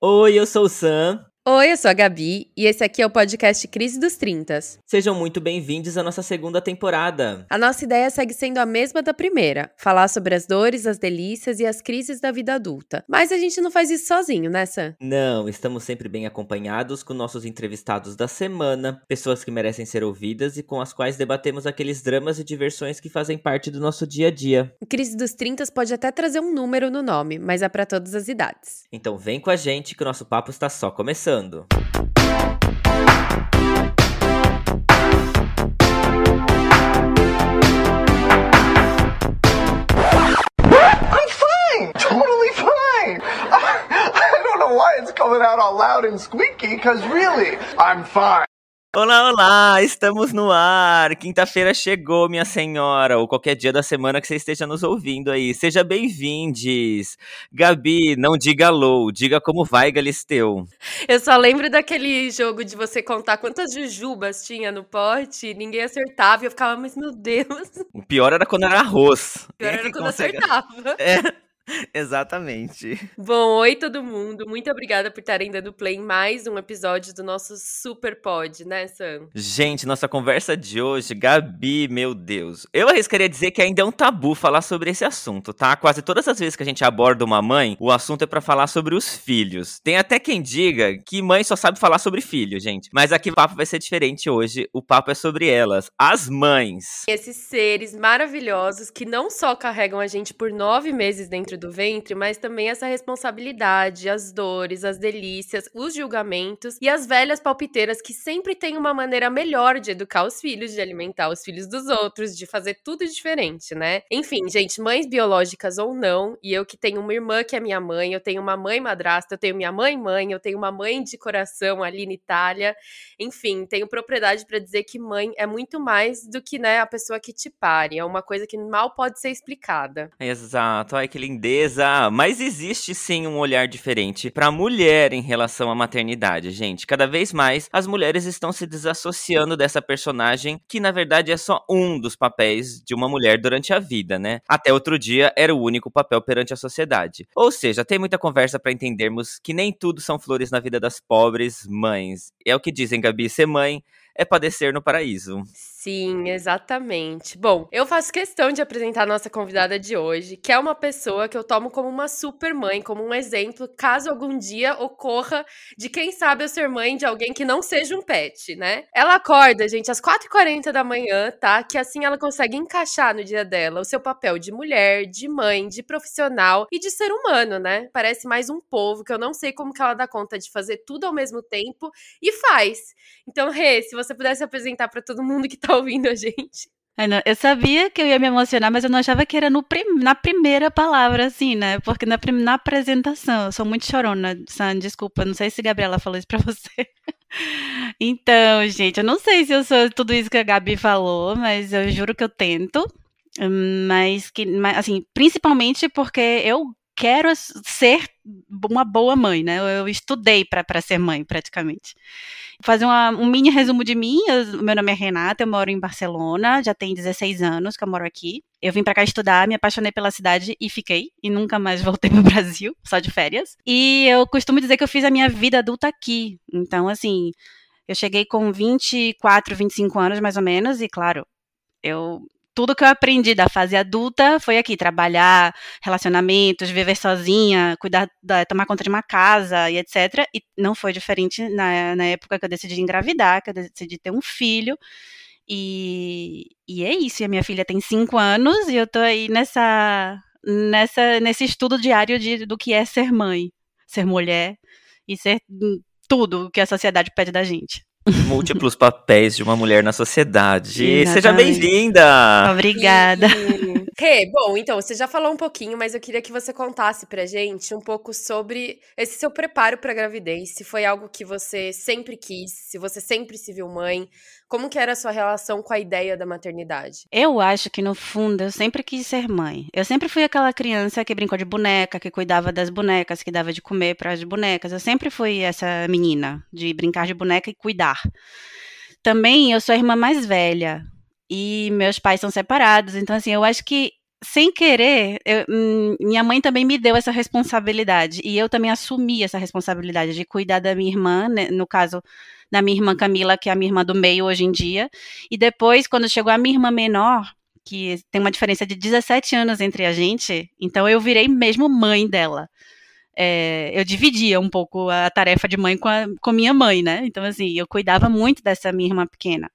Oi, eu sou o Sam. Oi, eu sou a Gabi e esse aqui é o podcast Crise dos Trintas. Sejam muito bem-vindos à nossa segunda temporada. A nossa ideia segue sendo a mesma da primeira: falar sobre as dores, as delícias e as crises da vida adulta. Mas a gente não faz isso sozinho, né, Sam? Não, estamos sempre bem acompanhados com nossos entrevistados da semana, pessoas que merecem ser ouvidas e com as quais debatemos aqueles dramas e diversões que fazem parte do nosso dia a dia. Crise dos Trintas pode até trazer um número no nome, mas é para todas as idades. Então vem com a gente que o nosso papo está só começando. I'm fine! Totally fine! I, I don't know why it's coming out all loud and squeaky, because really, I'm fine. Olá, olá! Estamos no ar! Quinta-feira chegou, minha senhora, ou qualquer dia da semana que você esteja nos ouvindo aí. Seja bem-vindes! Gabi, não diga low, diga como vai, Galisteu. Eu só lembro daquele jogo de você contar quantas jujubas tinha no pote, ninguém acertava e eu ficava, mas meu Deus. O pior era quando era arroz. O pior era quando consegue... acertava. É. Exatamente. Bom, oi todo mundo. Muito obrigada por estarem dando play em mais um episódio do nosso Super Pod, né, Sam? Gente, nossa conversa de hoje, Gabi, meu Deus. Eu arriscaria dizer que ainda é um tabu falar sobre esse assunto, tá? Quase todas as vezes que a gente aborda uma mãe, o assunto é para falar sobre os filhos. Tem até quem diga que mãe só sabe falar sobre filho, gente. Mas aqui o papo vai ser diferente hoje. O papo é sobre elas, as mães. Esses seres maravilhosos que não só carregam a gente por nove meses dentro do ventre, mas também essa responsabilidade, as dores, as delícias, os julgamentos e as velhas palpiteiras que sempre têm uma maneira melhor de educar os filhos, de alimentar os filhos dos outros, de fazer tudo diferente, né? Enfim, gente, mães biológicas ou não, e eu que tenho uma irmã que é minha mãe, eu tenho uma mãe madrasta, eu tenho minha mãe mãe, eu tenho uma mãe de coração ali na Itália. Enfim, tenho propriedade para dizer que mãe é muito mais do que, né, a pessoa que te pare, é uma coisa que mal pode ser explicada. Exato. Ai, que lindeza beleza, mas existe sim um olhar diferente para a mulher em relação à maternidade, gente. Cada vez mais as mulheres estão se desassociando dessa personagem que na verdade é só um dos papéis de uma mulher durante a vida, né? Até outro dia era o único papel perante a sociedade. Ou seja, tem muita conversa para entendermos que nem tudo são flores na vida das pobres mães. É o que dizem, Gabi, ser mãe é padecer no paraíso. Sim, exatamente. Bom, eu faço questão de apresentar a nossa convidada de hoje, que é uma pessoa que eu tomo como uma super mãe, como um exemplo, caso algum dia ocorra de quem sabe eu ser mãe de alguém que não seja um pet, né? Ela acorda, gente, às 4h40 da manhã, tá? Que assim ela consegue encaixar no dia dela o seu papel de mulher, de mãe, de profissional e de ser humano, né? Parece mais um povo que eu não sei como que ela dá conta de fazer tudo ao mesmo tempo e faz. Então, Rê, se você pudesse apresentar para todo mundo que tá ouvindo a gente. Eu sabia que eu ia me emocionar, mas eu não achava que era prim na primeira palavra, assim, né? Porque na, na apresentação, eu sou muito chorona, San, desculpa, não sei se a Gabriela falou isso pra você. então, gente, eu não sei se eu sou tudo isso que a Gabi falou, mas eu juro que eu tento. Mas que, assim, principalmente porque eu quero ser uma boa mãe, né? Eu estudei para ser mãe, praticamente fazer uma, um mini resumo de mim. Eu, meu nome é Renata, eu moro em Barcelona, já tem 16 anos que eu moro aqui. Eu vim para cá estudar, me apaixonei pela cidade e fiquei. E nunca mais voltei pro Brasil, só de férias. E eu costumo dizer que eu fiz a minha vida adulta aqui. Então, assim, eu cheguei com 24, 25 anos mais ou menos, e claro, eu tudo que eu aprendi da fase adulta foi aqui, trabalhar, relacionamentos, viver sozinha, cuidar, da, tomar conta de uma casa e etc. E não foi diferente na, na época que eu decidi engravidar, que eu decidi ter um filho. E, e é isso, e a minha filha tem cinco anos e eu tô aí nessa, nessa, nesse estudo diário de, do que é ser mãe, ser mulher e ser tudo que a sociedade pede da gente. Múltiplos papéis de uma mulher na sociedade. Exatamente. Seja bem-vinda! Obrigada. Rê, bom, então, você já falou um pouquinho, mas eu queria que você contasse pra gente um pouco sobre esse seu preparo pra gravidez, se foi algo que você sempre quis, se você sempre se viu mãe, como que era a sua relação com a ideia da maternidade? Eu acho que no fundo eu sempre quis ser mãe. Eu sempre fui aquela criança que brincou de boneca, que cuidava das bonecas, que dava de comer para as bonecas. Eu sempre fui essa menina de brincar de boneca e cuidar. Também eu sou a irmã mais velha e meus pais são separados, então assim, eu acho que sem querer, eu, hum, minha mãe também me deu essa responsabilidade. E eu também assumi essa responsabilidade de cuidar da minha irmã, né, no caso da minha irmã Camila, que é a minha irmã do meio hoje em dia. E depois, quando chegou a minha irmã menor, que tem uma diferença de 17 anos entre a gente, então eu virei mesmo mãe dela. É, eu dividia um pouco a tarefa de mãe com, a, com minha mãe, né? Então, assim, eu cuidava muito dessa minha irmã pequena.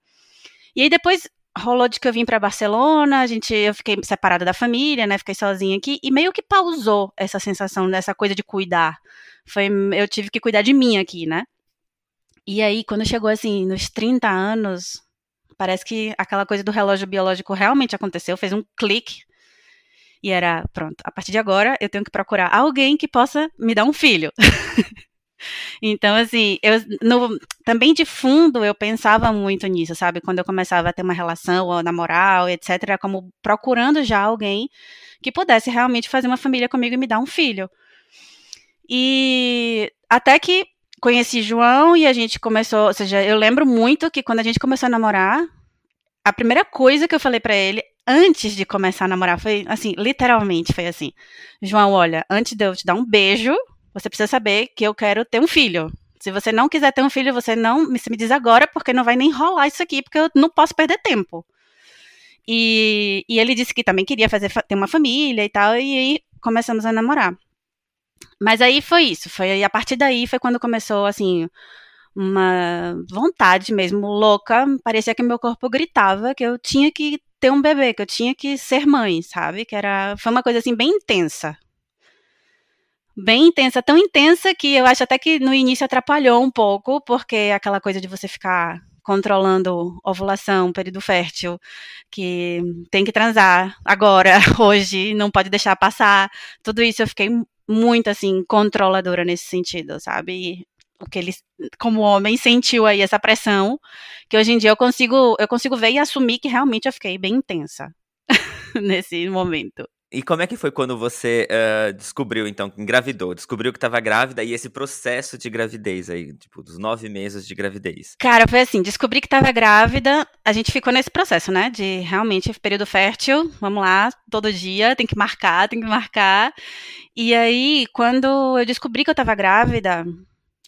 E aí depois rolou de que eu vim para Barcelona, a gente, eu fiquei separada da família, né? Fiquei sozinha aqui e meio que pausou essa sensação dessa coisa de cuidar. Foi, eu tive que cuidar de mim aqui, né? E aí, quando chegou assim, nos 30 anos, parece que aquela coisa do relógio biológico realmente aconteceu, fez um clique. E era, pronto, a partir de agora eu tenho que procurar alguém que possa me dar um filho. então, assim, eu no, também de fundo eu pensava muito nisso, sabe? Quando eu começava a ter uma relação, ou namorar, etc., como procurando já alguém que pudesse realmente fazer uma família comigo e me dar um filho. E até que conheci João e a gente começou, ou seja, eu lembro muito que quando a gente começou a namorar, a primeira coisa que eu falei para ele antes de começar a namorar foi assim, literalmente foi assim: João, olha, antes de eu te dar um beijo, você precisa saber que eu quero ter um filho. Se você não quiser ter um filho, você não me, me diz agora, porque não vai nem rolar isso aqui, porque eu não posso perder tempo. E, e ele disse que também queria fazer ter uma família e tal, e aí começamos a namorar. Mas aí foi isso, foi a partir daí foi quando começou assim uma vontade mesmo louca, parecia que meu corpo gritava que eu tinha que ter um bebê, que eu tinha que ser mãe, sabe? Que era foi uma coisa assim bem intensa. Bem intensa, tão intensa que eu acho até que no início atrapalhou um pouco, porque aquela coisa de você ficar controlando ovulação, período fértil, que tem que transar agora, hoje, não pode deixar passar. Tudo isso eu fiquei muito assim controladora nesse sentido, sabe? o que ele, como homem, sentiu aí essa pressão, que hoje em dia eu consigo, eu consigo ver e assumir que realmente eu fiquei bem intensa nesse momento. E como é que foi quando você uh, descobriu, então, que engravidou? Descobriu que estava grávida e esse processo de gravidez aí, tipo, dos nove meses de gravidez? Cara, foi assim, descobri que estava grávida, a gente ficou nesse processo, né, de realmente período fértil, vamos lá, todo dia, tem que marcar, tem que marcar. E aí, quando eu descobri que eu estava grávida,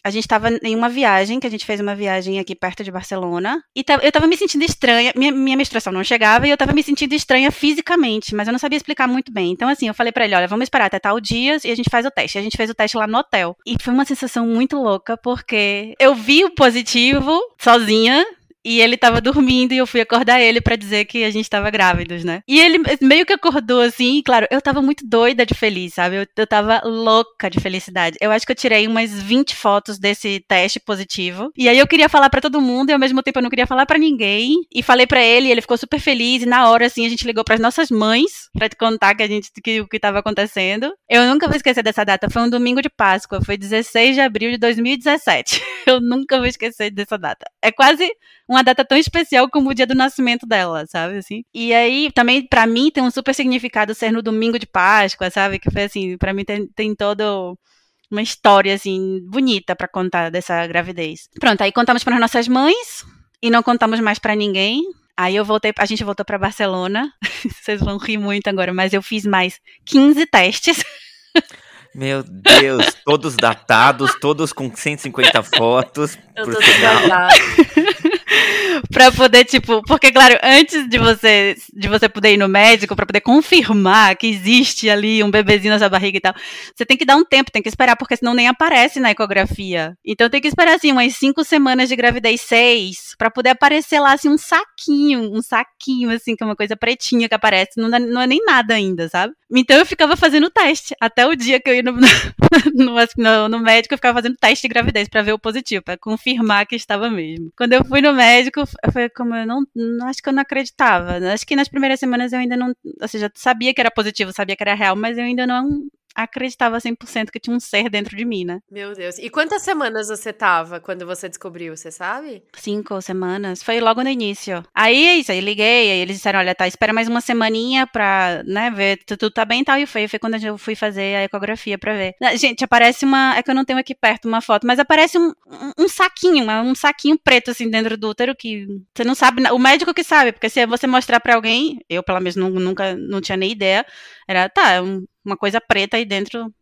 a gente estava em uma viagem, que a gente fez uma viagem aqui perto de Barcelona, e eu estava me sentindo estranha, minha, minha menstruação não chegava, e eu estava me sentindo estranha fisicamente, mas eu não sabia explicar muito bem. Então, assim, eu falei para ele, olha, vamos esperar até tal dia e a gente faz o teste. E a gente fez o teste lá no hotel. E foi uma sensação muito louca, porque eu vi o positivo sozinha, e ele tava dormindo e eu fui acordar ele para dizer que a gente tava grávidos, né? E ele meio que acordou assim, e claro, eu tava muito doida de feliz, sabe? Eu, eu tava louca de felicidade. Eu acho que eu tirei umas 20 fotos desse teste positivo. E aí eu queria falar para todo mundo e ao mesmo tempo eu não queria falar para ninguém. E falei para ele, e ele ficou super feliz e na hora assim a gente ligou para as nossas mães para contar que a gente que o que tava acontecendo. Eu nunca vou esquecer dessa data, foi um domingo de Páscoa, foi 16 de abril de 2017. Eu nunca vou esquecer dessa data. É quase uma data tão especial como o dia do nascimento dela, sabe, assim. E aí, também, para mim, tem um super significado ser no domingo de Páscoa, sabe, que foi assim, para mim tem, tem todo uma história, assim, bonita para contar dessa gravidez. Pronto, aí contamos para nossas mães e não contamos mais para ninguém. Aí eu voltei, a gente voltou para Barcelona. Vocês vão rir muito agora, mas eu fiz mais 15 testes. Meu Deus, todos datados, todos com 150 fotos. Eu tô sinal. Pra poder, tipo, porque, claro, antes de você, de você poder ir no médico, pra poder confirmar que existe ali um bebezinho na sua barriga e tal, você tem que dar um tempo, tem que esperar, porque senão nem aparece na ecografia. Então tem que esperar, assim, umas cinco semanas de gravidez, seis, pra poder aparecer lá, assim, um saquinho, um saquinho, assim, que é uma coisa pretinha que aparece, não, não é nem nada ainda, sabe? Então eu ficava fazendo teste, até o dia que eu ia no, no, no, no médico, eu ficava fazendo teste de gravidez pra ver o positivo, pra confirmar que estava mesmo. Quando eu fui no médico, foi como eu não, acho que eu não acreditava. Acho que nas primeiras semanas eu ainda não, ou seja, sabia que era positivo, sabia que era real, mas eu ainda não acreditava 100% que tinha um ser dentro de mim, né? Meu Deus. E quantas semanas você tava quando você descobriu, você sabe? Cinco semanas. Foi logo no início. Aí é isso, aí liguei, aí eles disseram, olha, tá, espera mais uma semaninha pra, né, ver se tudo tá bem e tal. E foi, foi quando eu fui fazer a ecografia pra ver. Gente, aparece uma, é que eu não tenho aqui perto uma foto, mas aparece um, um, um saquinho, um saquinho preto assim dentro do útero que você não sabe, o médico que sabe, porque se você mostrar pra alguém, eu pelo menos nunca, não tinha nem ideia, era, tá, é um, uma coisa preta aí dentro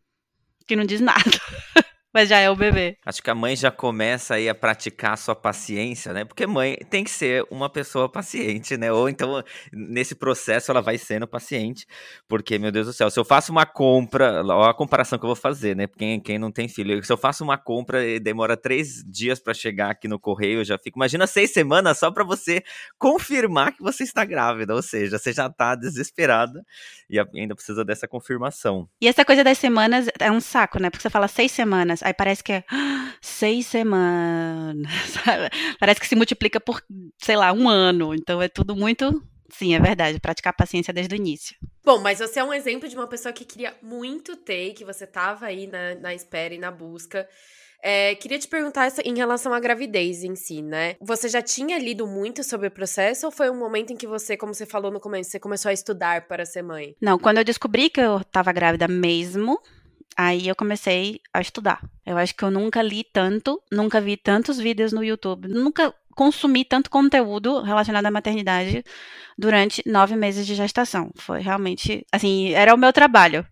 que não diz nada. Mas já é o bebê. Acho que a mãe já começa aí a praticar a sua paciência, né? Porque mãe tem que ser uma pessoa paciente, né? Ou então, nesse processo, ela vai sendo paciente. Porque, meu Deus do céu, se eu faço uma compra, olha a comparação que eu vou fazer, né? Quem, quem não tem filho, se eu faço uma compra e demora três dias para chegar aqui no correio, eu já fico. Imagina seis semanas só para você confirmar que você está grávida. Ou seja, você já tá desesperada e ainda precisa dessa confirmação. E essa coisa das semanas é um saco, né? Porque você fala seis semanas. Aí parece que é seis semanas. Parece que se multiplica por, sei lá, um ano. Então é tudo muito. Sim, é verdade. Praticar paciência desde o início. Bom, mas você é um exemplo de uma pessoa que queria muito ter, que você tava aí na, na espera e na busca. É, queria te perguntar em relação à gravidez em si, né? Você já tinha lido muito sobre o processo ou foi um momento em que você, como você falou no começo, você começou a estudar para ser mãe? Não, quando eu descobri que eu estava grávida mesmo, Aí eu comecei a estudar. Eu acho que eu nunca li tanto, nunca vi tantos vídeos no YouTube, nunca consumi tanto conteúdo relacionado à maternidade durante nove meses de gestação. Foi realmente, assim, era o meu trabalho.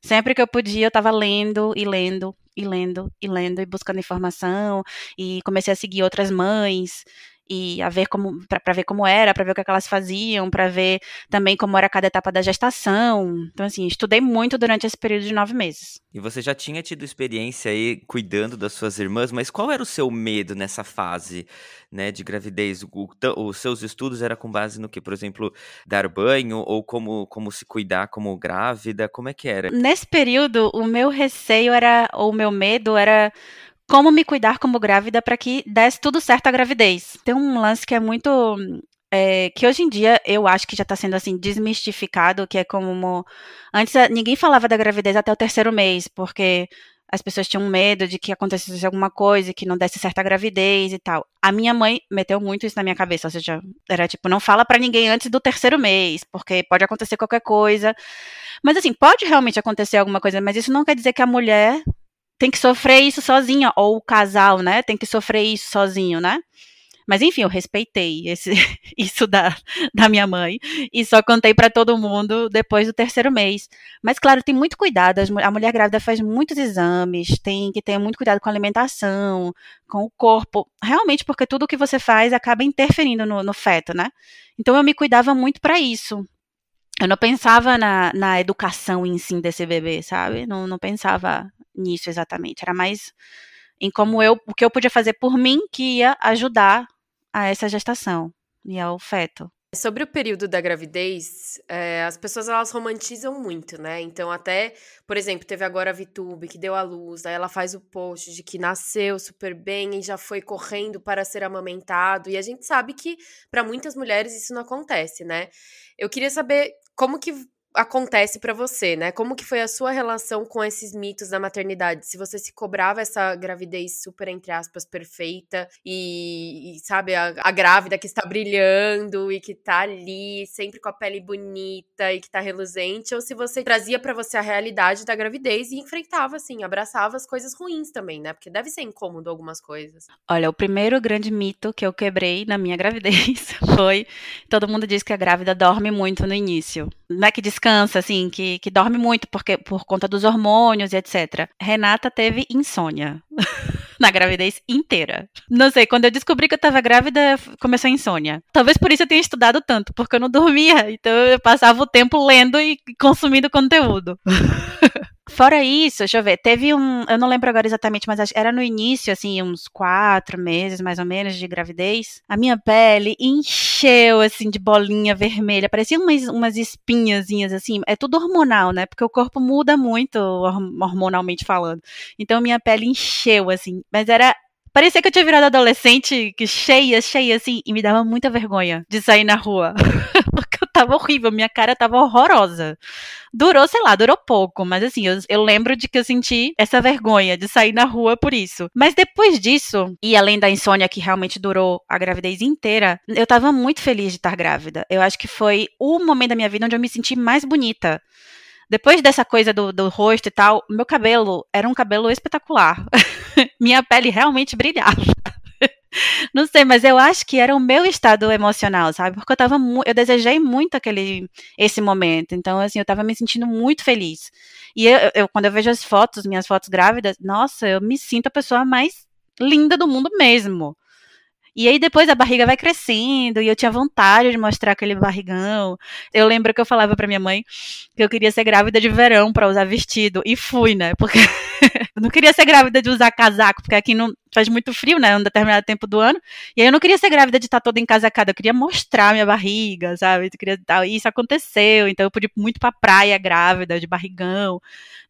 Sempre que eu podia, eu estava lendo e lendo e lendo e lendo e buscando informação e comecei a seguir outras mães e a ver como para ver como era, para ver o que, é que elas faziam, para ver também como era cada etapa da gestação. Então assim, estudei muito durante esse período de nove meses. E você já tinha tido experiência aí cuidando das suas irmãs, mas qual era o seu medo nessa fase, né, de gravidez? O, os seus estudos era com base no que, por exemplo, dar banho ou como como se cuidar como grávida? Como é que era? Nesse período, o meu receio era ou o meu medo era como me cuidar como grávida para que desse tudo certo a gravidez. Tem um lance que é muito é, que hoje em dia eu acho que já está sendo assim desmistificado, que é como antes ninguém falava da gravidez até o terceiro mês, porque as pessoas tinham medo de que acontecesse alguma coisa, que não desse certa gravidez e tal. A minha mãe meteu muito isso na minha cabeça, ou seja, era tipo, não fala para ninguém antes do terceiro mês, porque pode acontecer qualquer coisa. Mas assim, pode realmente acontecer alguma coisa, mas isso não quer dizer que a mulher tem que sofrer isso sozinha, ou o casal, né, tem que sofrer isso sozinho, né? Mas enfim, eu respeitei esse, isso da, da minha mãe e só contei para todo mundo depois do terceiro mês. Mas claro, tem muito cuidado. A mulher grávida faz muitos exames, tem que ter muito cuidado com a alimentação, com o corpo. Realmente, porque tudo que você faz acaba interferindo no, no feto, né? Então eu me cuidava muito para isso. Eu não pensava na, na educação em si desse bebê, sabe? Não, não pensava nisso exatamente. Era mais em como eu, o que eu podia fazer por mim que ia ajudar a essa gestação e ao feto. Sobre o período da gravidez, é, as pessoas elas romantizam muito, né? Então, até, por exemplo, teve agora a Vitube que deu à luz, aí ela faz o post de que nasceu super bem e já foi correndo para ser amamentado. E a gente sabe que para muitas mulheres isso não acontece, né? Eu queria saber como que acontece para você, né? Como que foi a sua relação com esses mitos da maternidade? Se você se cobrava essa gravidez super, entre aspas, perfeita e, e sabe, a, a, grávida que está brilhando e que tá ali sempre com a pele bonita e que tá reluzente, ou se você trazia para você a realidade da gravidez e enfrentava, assim, abraçava as coisas ruins também, né? Porque deve ser incômodo algumas coisas. Olha, o primeiro grande mito que eu quebrei na minha gravidez foi: todo mundo diz que a grávida dorme muito no início. Não é que descansa, assim, que, que dorme muito porque, por conta dos hormônios e etc. Renata teve insônia. na gravidez inteira. Não sei, quando eu descobri que eu tava grávida, começou a insônia. Talvez por isso eu tenha estudado tanto, porque eu não dormia, então eu passava o tempo lendo e consumindo conteúdo. Fora isso, deixa eu ver, teve um, eu não lembro agora exatamente, mas era no início, assim, uns quatro meses mais ou menos de gravidez. A minha pele encheu, assim, de bolinha vermelha, parecia umas, umas espinhazinhas, assim. É tudo hormonal, né? Porque o corpo muda muito hormonalmente falando. Então minha pele encheu, assim, mas era Parecia que eu tinha virado adolescente, que cheia, cheia, assim, e me dava muita vergonha de sair na rua. Tava horrível, minha cara tava horrorosa. Durou, sei lá, durou pouco, mas assim, eu, eu lembro de que eu senti essa vergonha de sair na rua por isso. Mas depois disso, e além da insônia que realmente durou a gravidez inteira, eu tava muito feliz de estar grávida. Eu acho que foi o momento da minha vida onde eu me senti mais bonita. Depois dessa coisa do, do rosto e tal, meu cabelo era um cabelo espetacular. minha pele realmente brilhava. Não sei, mas eu acho que era o meu estado emocional, sabe? Porque eu tava eu desejei muito aquele esse momento. Então, assim, eu tava me sentindo muito feliz. E eu, eu, quando eu vejo as fotos, minhas fotos grávidas, nossa, eu me sinto a pessoa mais linda do mundo mesmo. E aí depois a barriga vai crescendo e eu tinha vontade de mostrar aquele barrigão. Eu lembro que eu falava para minha mãe que eu queria ser grávida de verão para usar vestido e fui, né? Porque eu não queria ser grávida de usar casaco, porque aqui não faz muito frio, né? Um determinado tempo do ano. E aí eu não queria ser grávida de estar toda encasacada, eu queria mostrar minha barriga, sabe? Eu queria e isso aconteceu, então eu pude muito pra praia grávida, de barrigão.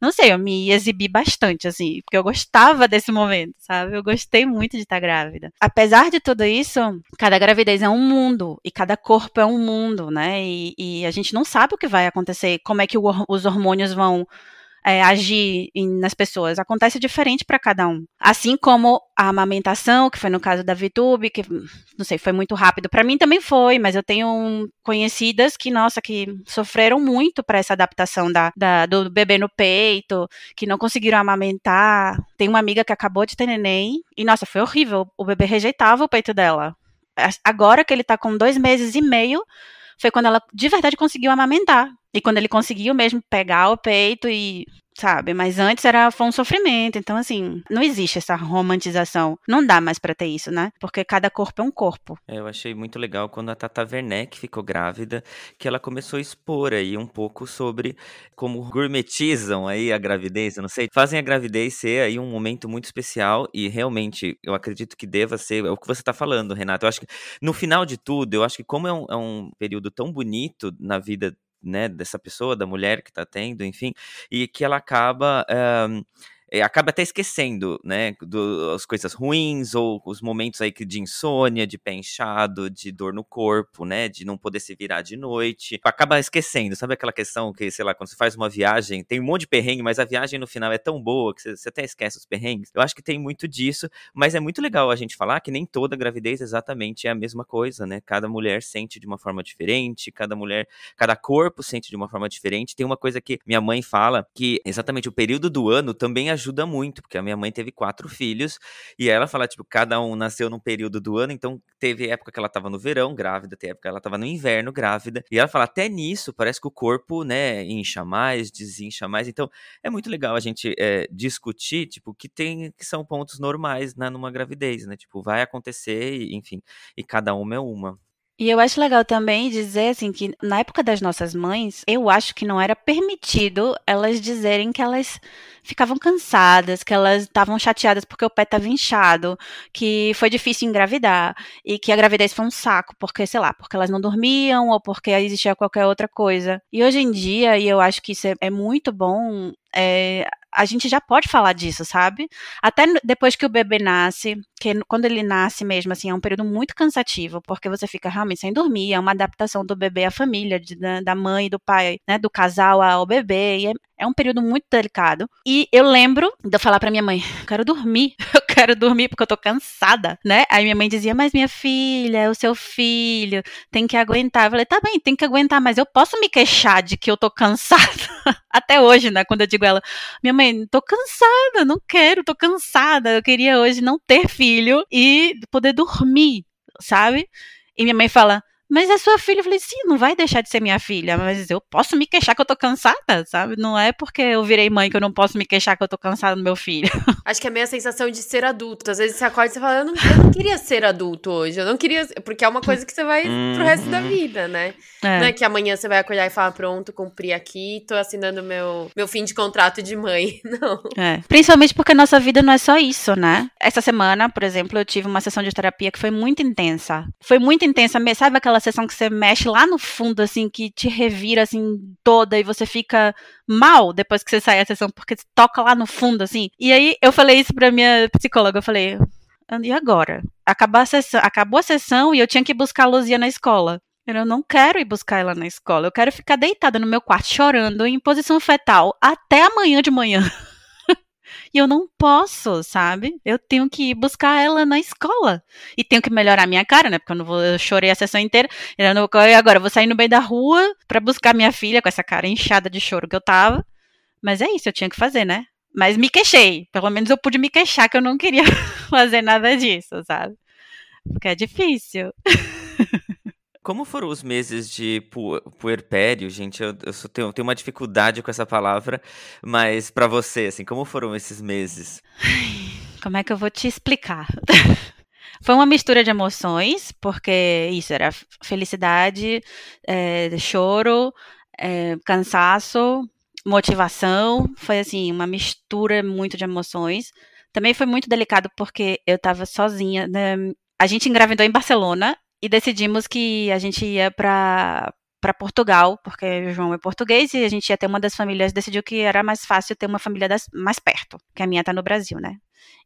Não sei, eu me exibi bastante, assim, porque eu gostava desse momento, sabe? Eu gostei muito de estar grávida. Apesar de tudo isso, cada gravidez é um mundo, e cada corpo é um mundo, né? E, e a gente não sabe o que vai acontecer, como é que o, os hormônios vão é, agir em, nas pessoas. Acontece diferente para cada um. Assim como a amamentação, que foi no caso da VTube, que não sei, foi muito rápido. Para mim também foi, mas eu tenho conhecidas que, nossa, que sofreram muito para essa adaptação da, da, do bebê no peito, que não conseguiram amamentar. Tem uma amiga que acabou de ter neném e, nossa, foi horrível. O bebê rejeitava o peito dela. Agora que ele tá com dois meses e meio, foi quando ela de verdade conseguiu amamentar. E quando ele conseguiu mesmo pegar o peito e sabe? Mas antes era foi um sofrimento. Então, assim, não existe essa romantização. Não dá mais para ter isso, né? Porque cada corpo é um corpo. É, eu achei muito legal quando a Tata Werneck ficou grávida, que ela começou a expor aí um pouco sobre como gourmetizam aí a gravidez, eu não sei, fazem a gravidez ser aí um momento muito especial e realmente eu acredito que deva ser é o que você tá falando, Renato. Eu acho que no final de tudo, eu acho que como é um, é um período tão bonito na vida né, dessa pessoa, da mulher que está tendo, enfim, e que ela acaba é, acaba até esquecendo, né, do, as coisas ruins ou os momentos aí de insônia, de pé inchado, de dor no corpo, né, de não poder se virar de noite. Acaba esquecendo, sabe aquela questão que, sei lá, quando você faz uma viagem, tem um monte de perrengue, mas a viagem no final é tão boa que você, você até esquece os perrengues. Eu acho que tem muito disso, mas é muito legal a gente falar que nem toda gravidez exatamente é a mesma coisa, né? Cada mulher sente de uma forma diferente, cada mulher, cada corpo sente de uma forma diferente. Tem uma coisa que minha mãe fala que exatamente o período do ano também ajuda ajuda muito, porque a minha mãe teve quatro filhos e ela fala, tipo, cada um nasceu num período do ano, então teve época que ela tava no verão grávida, teve época que ela tava no inverno grávida, e ela fala, até nisso parece que o corpo, né, incha mais, desincha mais, então é muito legal a gente é, discutir, tipo, que tem, que são pontos normais, né, numa gravidez, né, tipo, vai acontecer, e, enfim, e cada uma é uma. E eu acho legal também dizer assim que na época das nossas mães, eu acho que não era permitido elas dizerem que elas ficavam cansadas, que elas estavam chateadas porque o pé estava inchado, que foi difícil engravidar e que a gravidez foi um saco, porque sei lá, porque elas não dormiam ou porque existia qualquer outra coisa. E hoje em dia, e eu acho que isso é, é muito bom, é, a gente já pode falar disso, sabe? Até depois que o bebê nasce, que quando ele nasce mesmo, assim, é um período muito cansativo, porque você fica realmente sem dormir, é uma adaptação do bebê à família, de, da mãe, do pai, né, do casal ao bebê, e é, é um período muito delicado. E eu lembro de eu falar pra minha mãe, quero dormir, eu quero dormir porque eu tô cansada, né? Aí minha mãe dizia, mas minha filha, é o seu filho, tem que aguentar. Eu falei, tá bem, tem que aguentar, mas eu posso me queixar de que eu tô cansada. Até hoje, né? Quando eu digo a ela, minha mãe, tô cansada, não quero, tô cansada. Eu queria hoje não ter filho e poder dormir, sabe? E minha mãe fala, mas é sua filha. Eu falei, sim, não vai deixar de ser minha filha, mas eu posso me queixar que eu tô cansada, sabe? Não é porque eu virei mãe que eu não posso me queixar que eu tô cansada do meu filho. Acho que é meio a sensação de ser adulto. Às vezes você acorda e você fala, eu não, eu não queria ser adulto hoje, eu não queria. Porque é uma coisa que você vai pro resto da uhum. vida, né? É. Não é que amanhã você vai acordar e falar, pronto, cumpri aqui, tô assinando meu, meu fim de contrato de mãe. Não. É. Principalmente porque a nossa vida não é só isso, né? Essa semana, por exemplo, eu tive uma sessão de terapia que foi muito intensa. Foi muito intensa, sabe aquela sessão que você mexe lá no fundo, assim, que te revira, assim, toda, e você fica mal depois que você sai da sessão, porque toca lá no fundo, assim. E aí eu falei isso pra minha psicóloga, eu falei, e agora? Acabou a sessão, acabou a sessão e eu tinha que buscar a Luzia na escola. Eu não quero ir buscar ela na escola. Eu quero ficar deitada no meu quarto chorando em posição fetal até amanhã de manhã. E eu não posso, sabe? Eu tenho que ir buscar ela na escola. E tenho que melhorar minha cara, né? Porque eu não vou. Eu chorei a sessão inteira. Eu não, agora eu vou sair no meio da rua para buscar minha filha com essa cara inchada de choro que eu tava. Mas é isso, eu tinha que fazer, né? Mas me queixei. Pelo menos eu pude me queixar que eu não queria fazer nada disso, sabe? Porque é difícil. Como foram os meses de pu puerpério, gente? Eu, eu tenho, tenho, uma dificuldade com essa palavra, mas para você, assim, como foram esses meses? Como é que eu vou te explicar? Foi uma mistura de emoções, porque isso era felicidade, é, choro, é, cansaço, motivação. Foi assim, uma mistura muito de emoções. Também foi muito delicado porque eu estava sozinha. Né? A gente engravidou em Barcelona e decidimos que a gente ia para para Portugal, porque o João é português e a gente ia ter uma das famílias, decidiu que era mais fácil ter uma família das, mais perto, que a minha está no Brasil, né?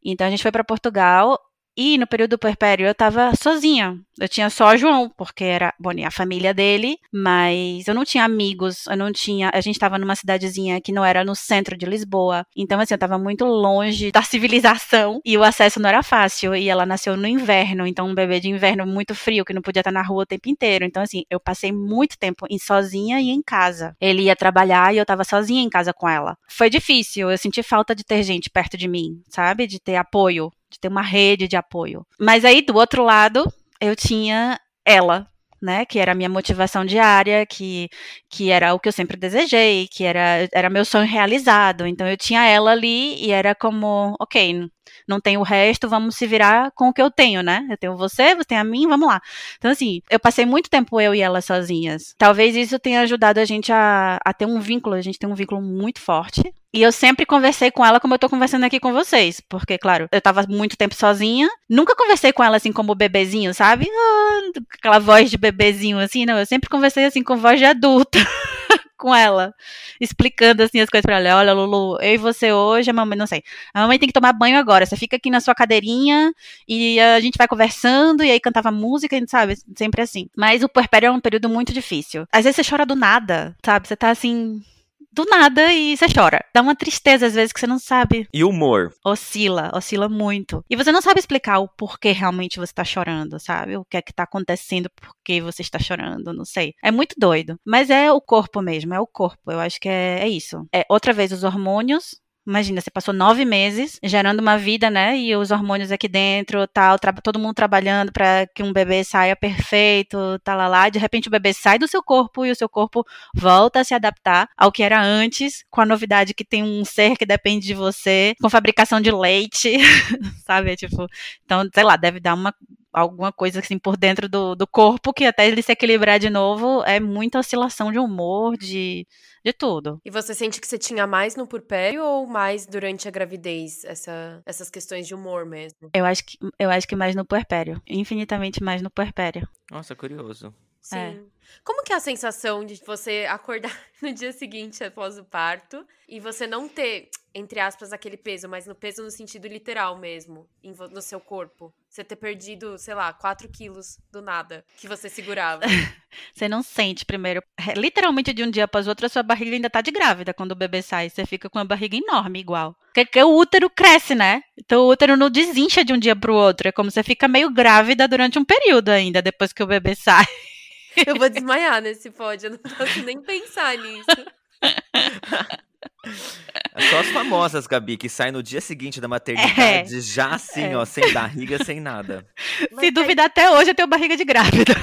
Então a gente foi para Portugal e no período puerpério eu tava sozinha. Eu tinha só João, porque era, bom, a família dele, mas eu não tinha amigos, eu não tinha, a gente tava numa cidadezinha que não era no centro de Lisboa. Então assim, eu tava muito longe da civilização e o acesso não era fácil. E ela nasceu no inverno, então um bebê de inverno muito frio que não podia estar na rua o tempo inteiro. Então assim, eu passei muito tempo em sozinha e em casa. Ele ia trabalhar e eu tava sozinha em casa com ela. Foi difícil, eu senti falta de ter gente perto de mim, sabe? De ter apoio de ter uma rede de apoio. Mas aí, do outro lado, eu tinha ela, né, que era a minha motivação diária, que, que era o que eu sempre desejei, que era, era meu sonho realizado. Então eu tinha ela ali e era como, ok, não tem o resto, vamos se virar com o que eu tenho, né? Eu tenho você, você tem a mim, vamos lá. Então, assim, eu passei muito tempo eu e ela sozinhas. Talvez isso tenha ajudado a gente a, a ter um vínculo, a gente tem um vínculo muito forte. E eu sempre conversei com ela como eu tô conversando aqui com vocês. Porque, claro, eu tava muito tempo sozinha. Nunca conversei com ela assim como bebezinho, sabe? Ah, aquela voz de bebezinho assim, não. Eu sempre conversei assim com voz de adulta. com ela, explicando assim as coisas para ela. Olha, Lulu, eu e você hoje, a mamãe, não sei. A mamãe tem que tomar banho agora. Você fica aqui na sua cadeirinha e a gente vai conversando e aí cantava música, sabe? Sempre assim. Mas o puerpério é um período muito difícil. Às vezes você chora do nada, sabe? Você tá assim, do nada e você chora. Dá uma tristeza às vezes que você não sabe. E humor? Oscila, oscila muito. E você não sabe explicar o porquê realmente você tá chorando, sabe? O que é que tá acontecendo, por que você está chorando, não sei. É muito doido. Mas é o corpo mesmo, é o corpo. Eu acho que é, é isso. É outra vez os hormônios, Imagina, você passou nove meses gerando uma vida, né? E os hormônios aqui dentro, tal, todo mundo trabalhando para que um bebê saia perfeito, tal, lá, lá. De repente o bebê sai do seu corpo e o seu corpo volta a se adaptar ao que era antes, com a novidade que tem um ser que depende de você, com fabricação de leite, sabe? Tipo, então, sei lá, deve dar uma alguma coisa assim por dentro do, do corpo que até ele se equilibrar de novo é muita oscilação de humor, de, de tudo. E você sente que você tinha mais no purpério ou mais durante a gravidez, essa, essas questões de humor mesmo? Eu acho que eu acho que mais no puerpério, infinitamente mais no puerpério. Nossa, curioso. É. Sim. É. Como que é a sensação de você acordar no dia seguinte após o parto e você não ter, entre aspas, aquele peso, mas no peso no sentido literal mesmo, no seu corpo? Você ter perdido, sei lá, 4 quilos do nada que você segurava. você não sente primeiro. É, literalmente de um dia após o outro, a sua barriga ainda tá de grávida quando o bebê sai. Você fica com uma barriga enorme, igual. Porque o útero cresce, né? Então o útero não desincha de um dia pro outro. É como você fica meio grávida durante um período ainda, depois que o bebê sai. Eu vou desmaiar nesse pódio, eu não posso nem pensar nisso. Só as famosas, Gabi, que saem no dia seguinte da maternidade, é. já assim, é. ó, sem barriga, sem nada. Mas Se duvidar, até hoje eu tenho barriga de grávida.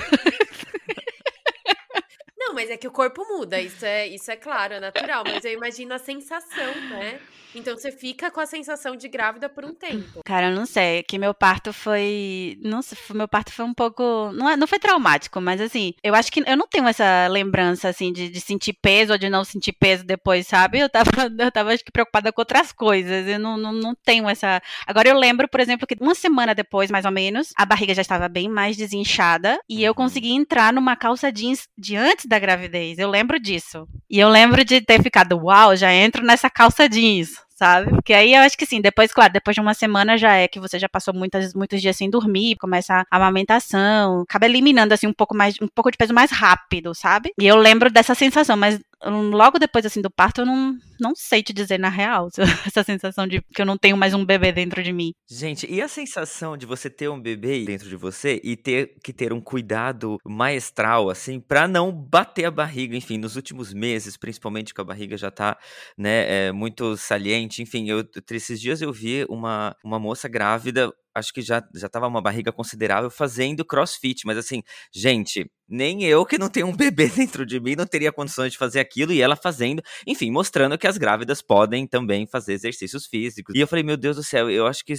Mas é que o corpo muda, isso é, isso é claro, é natural. Mas eu imagino a sensação, né? Então você fica com a sensação de grávida por um tempo. Cara, eu não sei, que meu parto foi, não sei, meu parto foi um pouco, não, é, não foi traumático, mas assim, eu acho que eu não tenho essa lembrança assim de, de sentir peso ou de não sentir peso depois, sabe? Eu tava, eu tava acho que preocupada com outras coisas. Eu não, não, não tenho essa. Agora eu lembro, por exemplo, que uma semana depois, mais ou menos, a barriga já estava bem mais desinchada e eu uhum. consegui entrar numa calça jeans de antes da gravidez. Eu lembro disso. E eu lembro de ter ficado, uau, já entro nessa calça jeans sabe? Porque aí eu acho que sim, depois, claro, depois de uma semana já é que você já passou muitas, muitos dias sem dormir, começa a amamentação, acaba eliminando assim um pouco mais, um pouco de peso mais rápido, sabe? E eu lembro dessa sensação, mas logo depois assim do parto eu não, não sei te dizer na real essa sensação de que eu não tenho mais um bebê dentro de mim. Gente, e a sensação de você ter um bebê dentro de você e ter que ter um cuidado maestral assim para não bater a barriga, enfim, nos últimos meses, principalmente que a barriga já tá, né, é, muito saliente, enfim, eu esses dias eu vi uma uma moça grávida acho que já, já tava uma barriga considerável fazendo crossfit, mas assim, gente, nem eu que não tenho um bebê dentro de mim não teria condições de fazer aquilo e ela fazendo, enfim, mostrando que as grávidas podem também fazer exercícios físicos. E eu falei, meu Deus do céu, eu acho que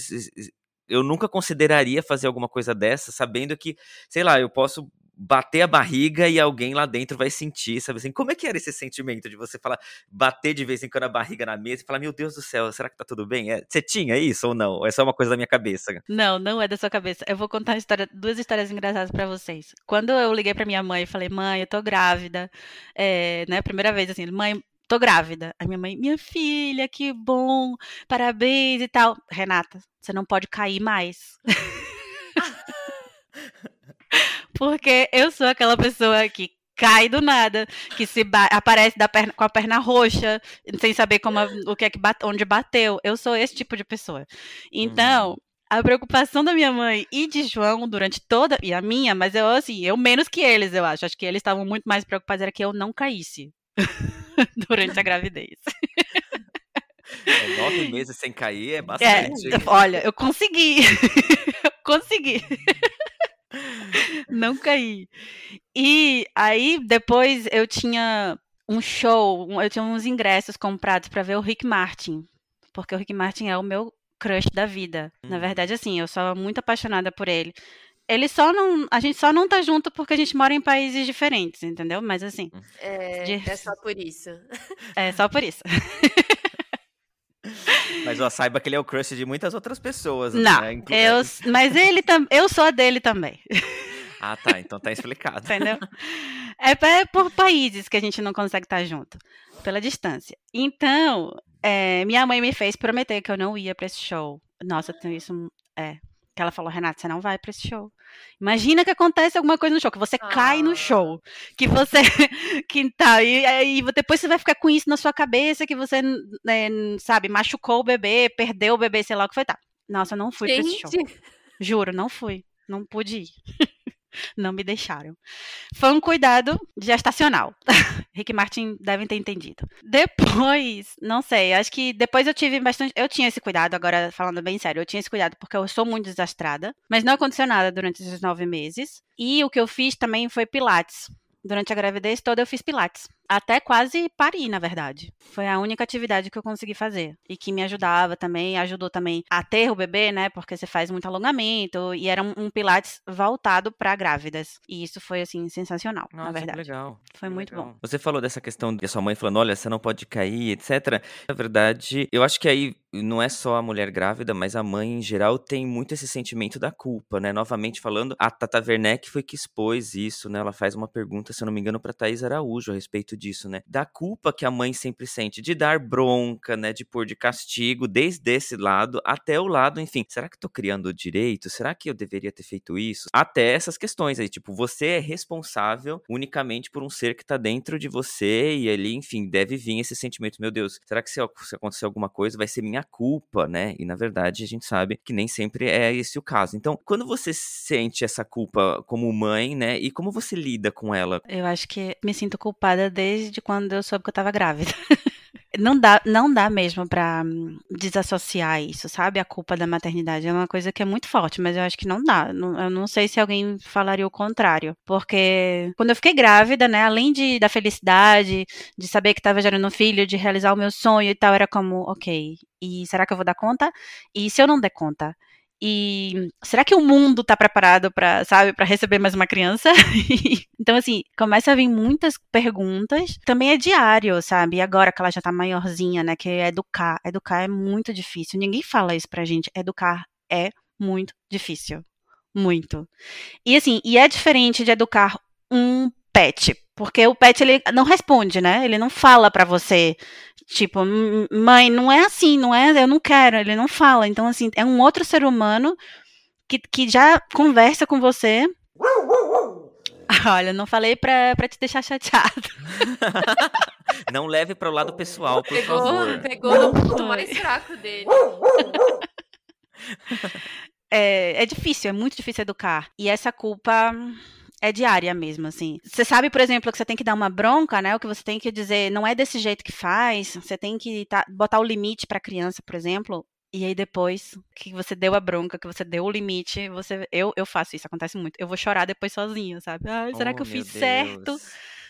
eu nunca consideraria fazer alguma coisa dessa, sabendo que, sei lá, eu posso bater a barriga e alguém lá dentro vai sentir, sabe assim? Como é que era esse sentimento de você falar, bater de vez em quando a barriga na mesa e falar, meu Deus do céu, será que tá tudo bem? É, você tinha isso ou não? Ou é só uma coisa da minha cabeça? Não, não é da sua cabeça. Eu vou contar história, duas histórias engraçadas para vocês. Quando eu liguei para minha mãe e falei, mãe, eu tô grávida, é, né, primeira vez assim, mãe, tô grávida. A minha mãe, minha filha, que bom, parabéns e tal. Renata, você não pode cair mais. Porque eu sou aquela pessoa que cai do nada, que se aparece perna, com a perna roxa, sem saber como o que é que bate, onde bateu. Eu sou esse tipo de pessoa. Então, uhum. a preocupação da minha mãe e de João durante toda e a minha, mas eu assim, eu menos que eles, eu acho. Acho que eles estavam muito mais preocupados era que eu não caísse durante a gravidez. É, nove meses sem cair é, é bastante. É, olha, eu consegui. eu consegui não caí. E aí, depois eu tinha um show, eu tinha uns ingressos comprados para ver o Rick Martin. Porque o Rick Martin é o meu crush da vida. Na uhum. verdade, assim, eu sou muito apaixonada por ele. Ele só não. A gente só não tá junto porque a gente mora em países diferentes, entendeu? Mas assim. É, de... é só por isso. É só por isso. Mas ó, saiba que ele é o crush de muitas outras pessoas. Não, né? eu, mas ele tam, eu sou a dele também. Ah, tá. Então tá explicado. Entendeu? É, é por países que a gente não consegue estar junto, pela distância. Então, é, minha mãe me fez prometer que eu não ia para esse show. Nossa, tenho isso. É, que ela falou, Renata, você não vai para esse show. Imagina que acontece alguma coisa no show, que você ah. cai no show, que você que tá e, e depois você vai ficar com isso na sua cabeça, que você né, sabe machucou o bebê, perdeu o bebê, sei lá o que foi, tá? Nossa, eu não fui para esse show. Juro, não fui, não pude ir. Não me deixaram. Foi um cuidado gestacional. Rick Martin devem ter entendido. Depois, não sei, acho que depois eu tive bastante. Eu tinha esse cuidado, agora falando bem sério, eu tinha esse cuidado porque eu sou muito desastrada, mas não aconteceu nada durante esses nove meses. E o que eu fiz também foi Pilates. Durante a gravidez toda eu fiz Pilates até quase parir, na verdade. Foi a única atividade que eu consegui fazer. E que me ajudava também, ajudou também a ter o bebê, né? Porque você faz muito alongamento. E era um, um pilates voltado para grávidas. E isso foi, assim, sensacional, Nossa, na verdade. legal. Foi que muito legal. bom. Você falou dessa questão de sua mãe falando: olha, você não pode cair, etc. Na verdade, eu acho que aí não é só a mulher grávida, mas a mãe em geral tem muito esse sentimento da culpa, né? Novamente falando, a Tata Werneck foi que expôs isso, né? Ela faz uma pergunta, se eu não me engano, para Thaís Araújo a respeito disso, né? Da culpa que a mãe sempre sente, de dar bronca, né? De pôr de castigo, desde esse lado até o lado, enfim, será que tô criando direito? Será que eu deveria ter feito isso? Até essas questões aí, tipo, você é responsável unicamente por um ser que tá dentro de você e ali, enfim, deve vir esse sentimento, meu Deus, será que se, se acontecer alguma coisa vai ser minha culpa, né? E na verdade a gente sabe que nem sempre é esse o caso. Então, quando você sente essa culpa como mãe, né? E como você lida com ela? Eu acho que me sinto culpada desde quando eu soube que eu tava grávida. não dá, não dá mesmo para hum, desassociar isso, sabe? A culpa da maternidade é uma coisa que é muito forte, mas eu acho que não dá. eu não sei se alguém falaria o contrário, porque quando eu fiquei grávida, né, além de da felicidade, de saber que estava gerando um filho, de realizar o meu sonho e tal, era como, ok, e será que eu vou dar conta? E se eu não der conta? E será que o mundo tá preparado para, sabe, para receber mais uma criança? então assim, começa a vir muitas perguntas. Também é diário, sabe? E agora que ela já tá maiorzinha, né, que é educar, educar é muito difícil. Ninguém fala isso pra gente. Educar é muito difícil. Muito. E assim, e é diferente de educar um pet, porque o pet ele não responde, né? Ele não fala para você Tipo, mãe, não é assim, não é, eu não quero, ele não fala. Então, assim, é um outro ser humano que, que já conversa com você. Olha, não falei pra, pra te deixar chateado. não leve para o lado pessoal, por pegou, favor. Pegou no ponto mais fraco dele. É, é difícil, é muito difícil educar. E essa culpa é diária mesmo, assim. Você sabe, por exemplo, que você tem que dar uma bronca, né? O que você tem que dizer, não é desse jeito que faz. Você tem que tá, botar o limite para a criança, por exemplo. E aí depois que você deu a bronca, que você deu o limite, você eu, eu faço isso, acontece muito. Eu vou chorar depois sozinha, sabe? Ai, será oh, que eu fiz Deus. certo?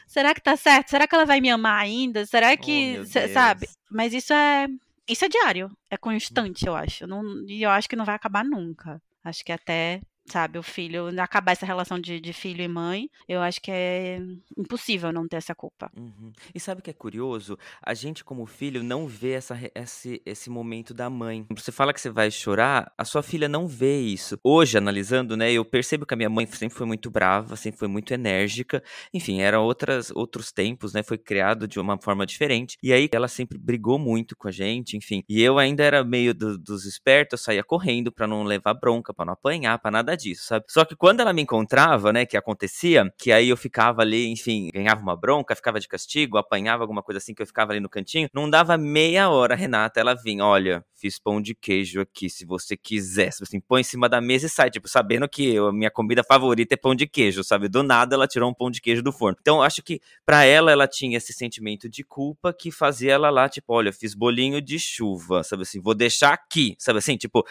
Será que tá certo? Será que ela vai me amar ainda? Será que, oh, sabe? Mas isso é isso é diário, é constante, eu acho. Não, e eu acho que não vai acabar nunca. Acho que até sabe? O filho, acabar essa relação de, de, filho e mãe, eu acho que é impossível não ter essa culpa. Uhum. E sabe o que é curioso? A gente, como filho, não vê essa, esse, esse momento da mãe. Você fala que você vai chorar, a sua filha não vê isso. Hoje, analisando, né, eu percebo que a minha mãe sempre foi muito brava, sempre foi muito enérgica. Enfim, eram outras, outros tempos, né? Foi criado de uma forma diferente. E aí ela sempre brigou muito com a gente, enfim. E eu ainda era meio do, dos espertos, eu saía correndo para não levar bronca, para não apanhar, para nada disso, sabe? Só que quando ela me encontrava, né, que acontecia, que aí eu ficava ali, enfim, ganhava uma bronca, ficava de castigo, apanhava alguma coisa assim, que eu ficava ali no cantinho, não dava meia hora, Renata, ela vinha, olha, fiz pão de queijo aqui, se você quiser, assim, põe em cima da mesa e sai, tipo, sabendo que eu, a minha comida favorita é pão de queijo, sabe? Do nada ela tirou um pão de queijo do forno. Então, acho que para ela, ela tinha esse sentimento de culpa que fazia ela lá, tipo, olha, fiz bolinho de chuva, sabe assim, vou deixar aqui, sabe assim, tipo,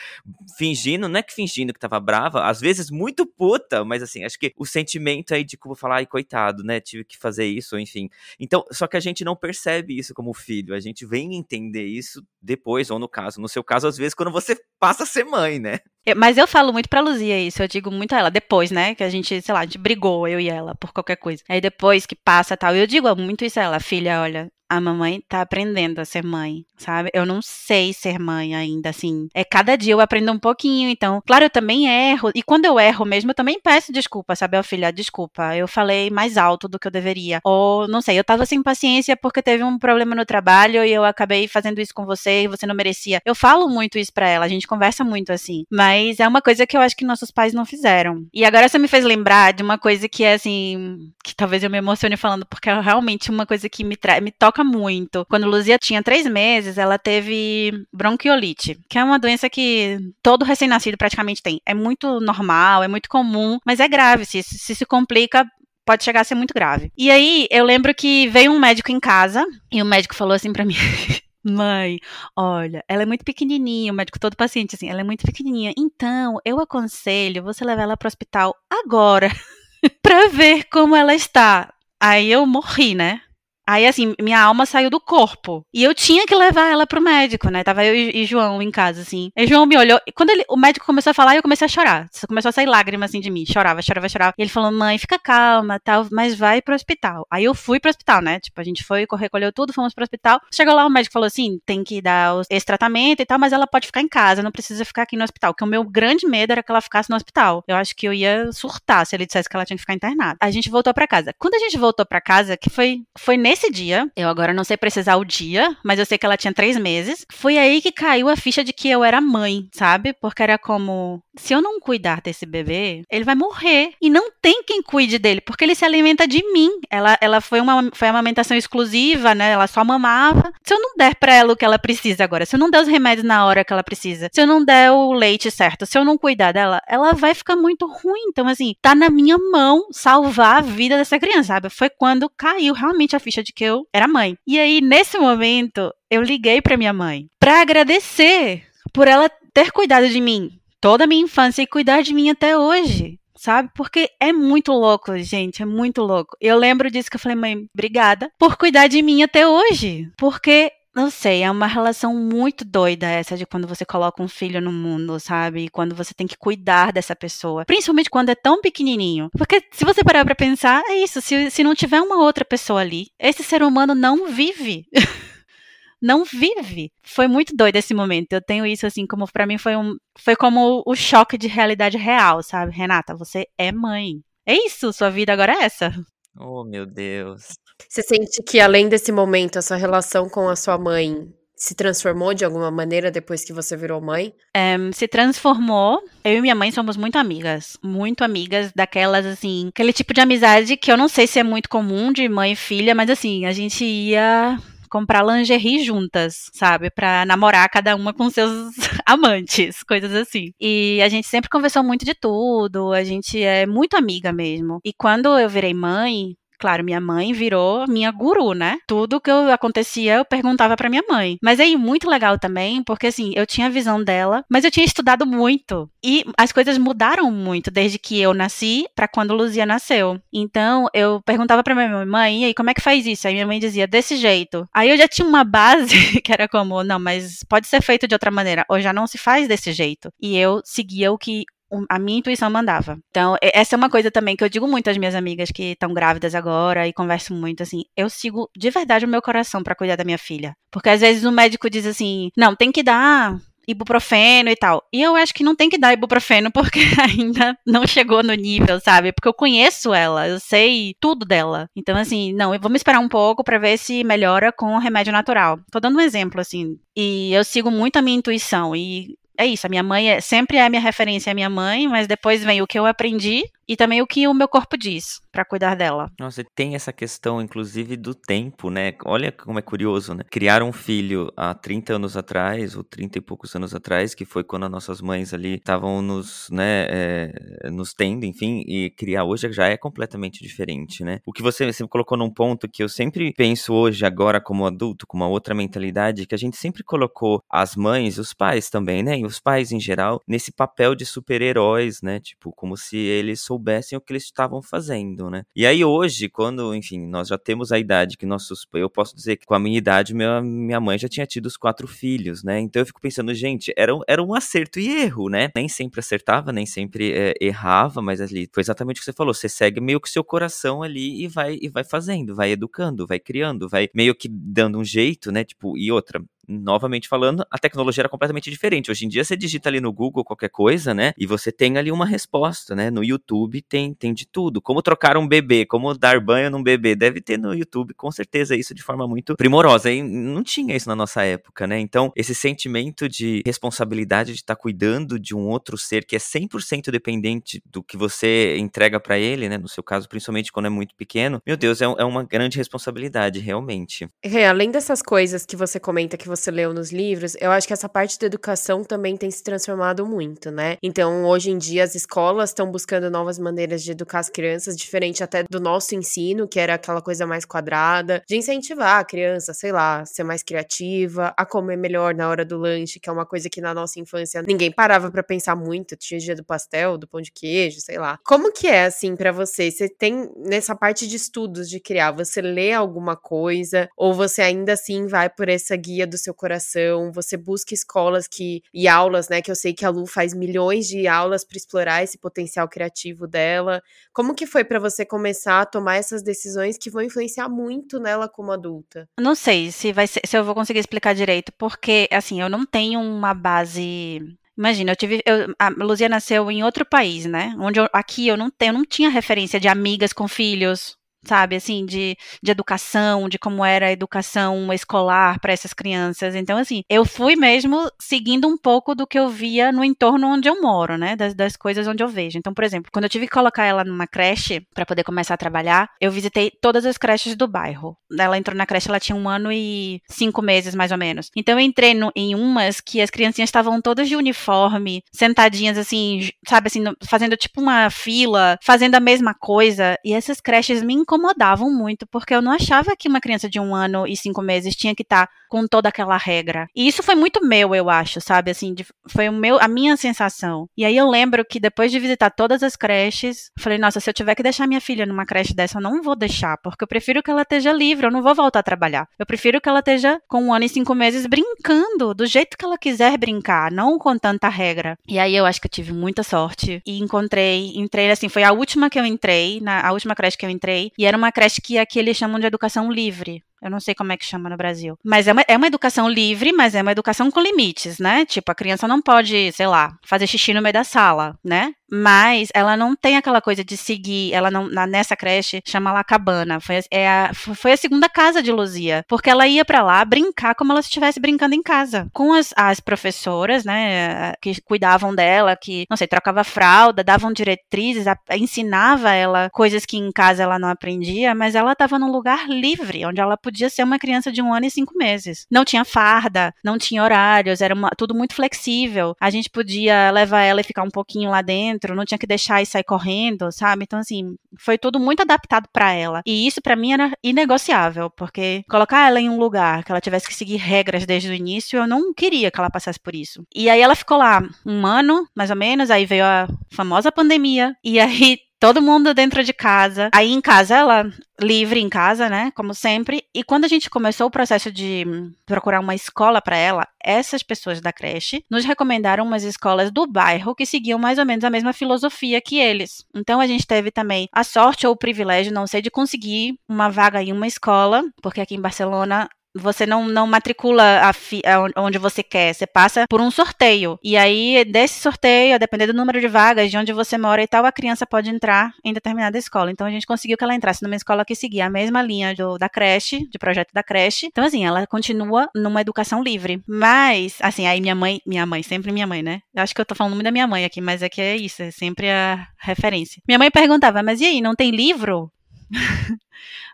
fingindo, não é que fingindo que tava brava, às vezes muito puta, mas assim, acho que o sentimento aí de como falar, ai, coitado, né, tive que fazer isso, enfim. Então, só que a gente não percebe isso como filho, a gente vem entender isso depois, ou no caso, no seu caso, às vezes, quando você passa a ser mãe, né? Mas eu falo muito pra Luzia isso, eu digo muito a ela, depois, né, que a gente, sei lá, a gente brigou, eu e ela, por qualquer coisa. Aí depois que passa tal, eu digo muito isso a ela, filha, olha, a mamãe tá aprendendo a ser mãe, sabe? Eu não sei ser mãe ainda, assim. É cada dia eu aprendo um pouquinho, então, claro, eu também erro. E quando eu erro mesmo, eu também peço desculpa, sabe? Ó, filha, desculpa, eu falei mais alto do que eu deveria. Ou, não sei, eu tava sem paciência porque teve um problema no trabalho e eu acabei fazendo isso com você e você não merecia. Eu falo muito isso pra ela, a gente conversa muito assim. Mas é uma coisa que eu acho que nossos pais não fizeram. E agora você me fez lembrar de uma coisa que é assim, que talvez eu me emocione falando, porque é realmente uma coisa que me, me toca muito. Quando Luzia tinha três meses, ela teve bronquiolite, que é uma doença que todo recém-nascido praticamente tem. É muito normal, é muito comum, mas é grave. Se se, se complica, pode chegar a ser muito grave. E aí, eu lembro que veio um médico em casa e o médico falou assim para mim. Mãe, olha, ela é muito pequenininha, o médico todo paciente assim, ela é muito pequenininha. Então, eu aconselho você levar ela para o hospital agora para ver como ela está. Aí eu morri, né? Aí, assim, minha alma saiu do corpo. E eu tinha que levar ela pro médico, né? Tava eu e, João em casa, assim. E João me olhou. Quando ele, o médico começou a falar, eu comecei a chorar. Começou a sair lágrimas, assim, de mim. Chorava, chorava, chorava. E ele falou, mãe, fica calma, tal, mas vai pro hospital. Aí eu fui pro hospital, né? Tipo, a gente foi, recolheu tudo, fomos pro hospital. Chegou lá, o médico falou assim, tem que dar esse tratamento e tal, mas ela pode ficar em casa, não precisa ficar aqui no hospital. Que o meu grande medo era que ela ficasse no hospital. Eu acho que eu ia surtar se ele dissesse que ela tinha que ficar internada. A gente voltou para casa. Quando a gente voltou para casa, que foi, foi nesse dia, eu agora não sei precisar o dia, mas eu sei que ela tinha três meses. Foi aí que caiu a ficha de que eu era mãe, sabe? Porque era como: se eu não cuidar desse bebê, ele vai morrer. E não tem quem cuide dele, porque ele se alimenta de mim. Ela, ela foi uma foi amamentação exclusiva, né? Ela só mamava. Se eu não der pra ela o que ela precisa agora, se eu não der os remédios na hora que ela precisa, se eu não der o leite certo, se eu não cuidar dela, ela vai ficar muito ruim. Então, assim, tá na minha mão salvar a vida dessa criança, sabe? Foi quando caiu realmente a ficha de que eu era mãe. E aí, nesse momento, eu liguei para minha mãe para agradecer por ela ter cuidado de mim toda a minha infância e cuidar de mim até hoje. Sabe? Porque é muito louco, gente. É muito louco. Eu lembro disso que eu falei, mãe, obrigada por cuidar de mim até hoje. Porque não sei, é uma relação muito doida essa de quando você coloca um filho no mundo, sabe? E quando você tem que cuidar dessa pessoa. Principalmente quando é tão pequenininho. Porque se você parar pra pensar, é isso. Se, se não tiver uma outra pessoa ali, esse ser humano não vive. não vive. Foi muito doido esse momento. Eu tenho isso assim como para mim foi um foi como o choque de realidade real, sabe? Renata, você é mãe. É isso, sua vida agora é essa. Oh, meu Deus. Você sente que além desse momento, a sua relação com a sua mãe se transformou de alguma maneira depois que você virou mãe? É, se transformou. Eu e minha mãe somos muito amigas. Muito amigas, daquelas, assim, aquele tipo de amizade que eu não sei se é muito comum de mãe e filha, mas assim, a gente ia comprar lingerie juntas, sabe? Pra namorar cada uma com seus amantes, coisas assim. E a gente sempre conversou muito de tudo, a gente é muito amiga mesmo. E quando eu virei mãe, Claro, minha mãe virou minha guru, né? Tudo que eu, acontecia eu perguntava para minha mãe. Mas aí muito legal também, porque assim, eu tinha a visão dela, mas eu tinha estudado muito e as coisas mudaram muito desde que eu nasci para quando Luzia nasceu. Então, eu perguntava para minha mãe, e aí como é que faz isso? Aí minha mãe dizia desse jeito. Aí eu já tinha uma base que era como, não, mas pode ser feito de outra maneira, ou já não se faz desse jeito. E eu seguia o que a minha intuição mandava. Então, essa é uma coisa também que eu digo muito às minhas amigas que estão grávidas agora e converso muito assim. Eu sigo de verdade o meu coração para cuidar da minha filha. Porque às vezes o médico diz assim: não, tem que dar ibuprofeno e tal. E eu acho que não tem que dar ibuprofeno porque ainda não chegou no nível, sabe? Porque eu conheço ela, eu sei tudo dela. Então, assim, não, vamos esperar um pouco para ver se melhora com o remédio natural. Tô dando um exemplo, assim. E eu sigo muito a minha intuição. E é isso, a minha mãe é, sempre é a minha referência, é a minha mãe, mas depois vem o que eu aprendi e também o que o meu corpo diz para cuidar dela. Nossa, tem essa questão, inclusive, do tempo, né? Olha como é curioso, né? Criar um filho há 30 anos atrás, ou 30 e poucos anos atrás, que foi quando as nossas mães ali estavam nos, né, é, nos tendo, enfim, e criar hoje já é completamente diferente, né? O que você, você colocou num ponto que eu sempre penso hoje, agora como adulto, com uma outra mentalidade, que a gente sempre colocou as mães, os pais também, né? E os pais em geral, nesse papel de super-heróis, né? Tipo, como se eles soubessem o que eles estavam fazendo, né? E aí hoje, quando, enfim, nós já temos a idade que nossos, eu posso dizer que com a minha idade, minha, minha mãe já tinha tido os quatro filhos, né? Então eu fico pensando, gente, era, era um acerto e erro, né? Nem sempre acertava, nem sempre é, errava, mas ali foi exatamente o que você falou, você segue meio que seu coração ali e vai e vai fazendo, vai educando, vai criando, vai meio que dando um jeito, né? Tipo, e outra, novamente falando, a tecnologia era completamente diferente. Hoje em dia você digita ali no Google qualquer coisa, né? E você tem ali uma resposta, né? No YouTube tem, tem de tudo. Como trocar um bebê, como dar banho num bebê, deve ter no YouTube, com certeza, isso de forma muito primorosa. E não tinha isso na nossa época, né? Então, esse sentimento de responsabilidade de estar tá cuidando de um outro ser que é 100% dependente do que você entrega para ele, né? No seu caso, principalmente quando é muito pequeno, meu Deus, é, é uma grande responsabilidade, realmente. É, além dessas coisas que você comenta que você você leu nos livros, eu acho que essa parte da educação também tem se transformado muito, né? Então, hoje em dia, as escolas estão buscando novas maneiras de educar as crianças, diferente até do nosso ensino, que era aquela coisa mais quadrada, de incentivar a criança, sei lá, ser mais criativa, a comer melhor na hora do lanche, que é uma coisa que na nossa infância ninguém parava para pensar muito. Tinha dia do pastel, do pão de queijo, sei lá. Como que é, assim, para você? Você tem, nessa parte de estudos de criar, você lê alguma coisa, ou você ainda assim vai por essa guia do seu coração, você busca escolas que e aulas, né, que eu sei que a Lu faz milhões de aulas para explorar esse potencial criativo dela. Como que foi para você começar a tomar essas decisões que vão influenciar muito nela como adulta? Não sei se vai ser, se eu vou conseguir explicar direito, porque assim, eu não tenho uma base Imagina, eu tive. Eu, a Luzia nasceu em outro país, né? Onde eu, aqui eu não, tenho, eu não tinha referência de amigas com filhos, sabe, assim, de, de educação, de como era a educação escolar para essas crianças. Então, assim, eu fui mesmo seguindo um pouco do que eu via no entorno onde eu moro, né, das, das coisas onde eu vejo. Então, por exemplo, quando eu tive que colocar ela numa creche para poder começar a trabalhar, eu visitei todas as creches do bairro. Ela entrou na creche, ela tinha um ano e cinco meses, mais ou menos. Então, eu entrei no, em umas que as criancinhas estavam todas de uniforme, sentadinhas, assim, sabe, assim, fazendo tipo uma fila, fazendo a mesma coisa, e essas creches me incomodavam muito, porque eu não achava que uma criança de um ano e cinco meses tinha que estar tá com toda aquela regra. E isso foi muito meu, eu acho, sabe? Assim, de, foi o meu, a minha sensação. E aí eu lembro que depois de visitar todas as creches, falei, nossa, se eu tiver que deixar minha filha numa creche dessa, eu não vou deixar, porque eu prefiro que ela esteja livre, eu não vou voltar a trabalhar. Eu prefiro que ela esteja com um ano e cinco meses brincando, do jeito que ela quiser brincar, não com tanta regra. E aí eu acho que eu tive muita sorte e encontrei, entrei assim, foi a última que eu entrei, na a última creche que eu entrei, e era uma creche que aqui eles chamam de educação livre. Eu não sei como é que chama no Brasil. Mas é uma, é uma educação livre, mas é uma educação com limites, né? Tipo, a criança não pode, sei lá, fazer xixi no meio da sala, né? Mas ela não tem aquela coisa de seguir, ela não, na, nessa creche, chama lá cabana. Foi, é a, foi a segunda casa de Luzia. Porque ela ia para lá brincar como ela estivesse brincando em casa. Com as, as professoras, né, que cuidavam dela, que, não sei, trocava fralda, davam diretrizes, a, ensinava ela coisas que em casa ela não aprendia, mas ela estava num lugar livre, onde ela podia ser uma criança de um ano e cinco meses. Não tinha farda, não tinha horários, era uma, tudo muito flexível. A gente podia levar ela e ficar um pouquinho lá dentro, não tinha que deixar e sair correndo, sabe? Então, assim, foi tudo muito adaptado para ela. E isso para mim era inegociável, porque colocar ela em um lugar que ela tivesse que seguir regras desde o início, eu não queria que ela passasse por isso. E aí ela ficou lá um ano, mais ou menos, aí veio a famosa pandemia, e aí todo mundo dentro de casa. Aí em casa ela livre em casa, né, como sempre. E quando a gente começou o processo de procurar uma escola para ela, essas pessoas da creche nos recomendaram umas escolas do bairro que seguiam mais ou menos a mesma filosofia que eles. Então a gente teve também a sorte ou o privilégio, não sei, de conseguir uma vaga em uma escola, porque aqui em Barcelona você não, não matricula fi, onde você quer, você passa por um sorteio. E aí, desse sorteio, a depender do número de vagas, de onde você mora e tal, a criança pode entrar em determinada escola. Então, a gente conseguiu que ela entrasse numa escola que seguia a mesma linha do, da creche, de projeto da creche. Então, assim, ela continua numa educação livre. Mas, assim, aí minha mãe, minha mãe, sempre minha mãe, né? Acho que eu tô falando muito da minha mãe aqui, mas é que é isso, é sempre a referência. Minha mãe perguntava, mas e aí, não tem livro?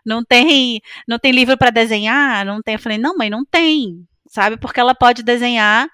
não tem, não tem livro para desenhar, não tem. Eu falei, não, mãe, não tem, sabe? Porque ela pode desenhar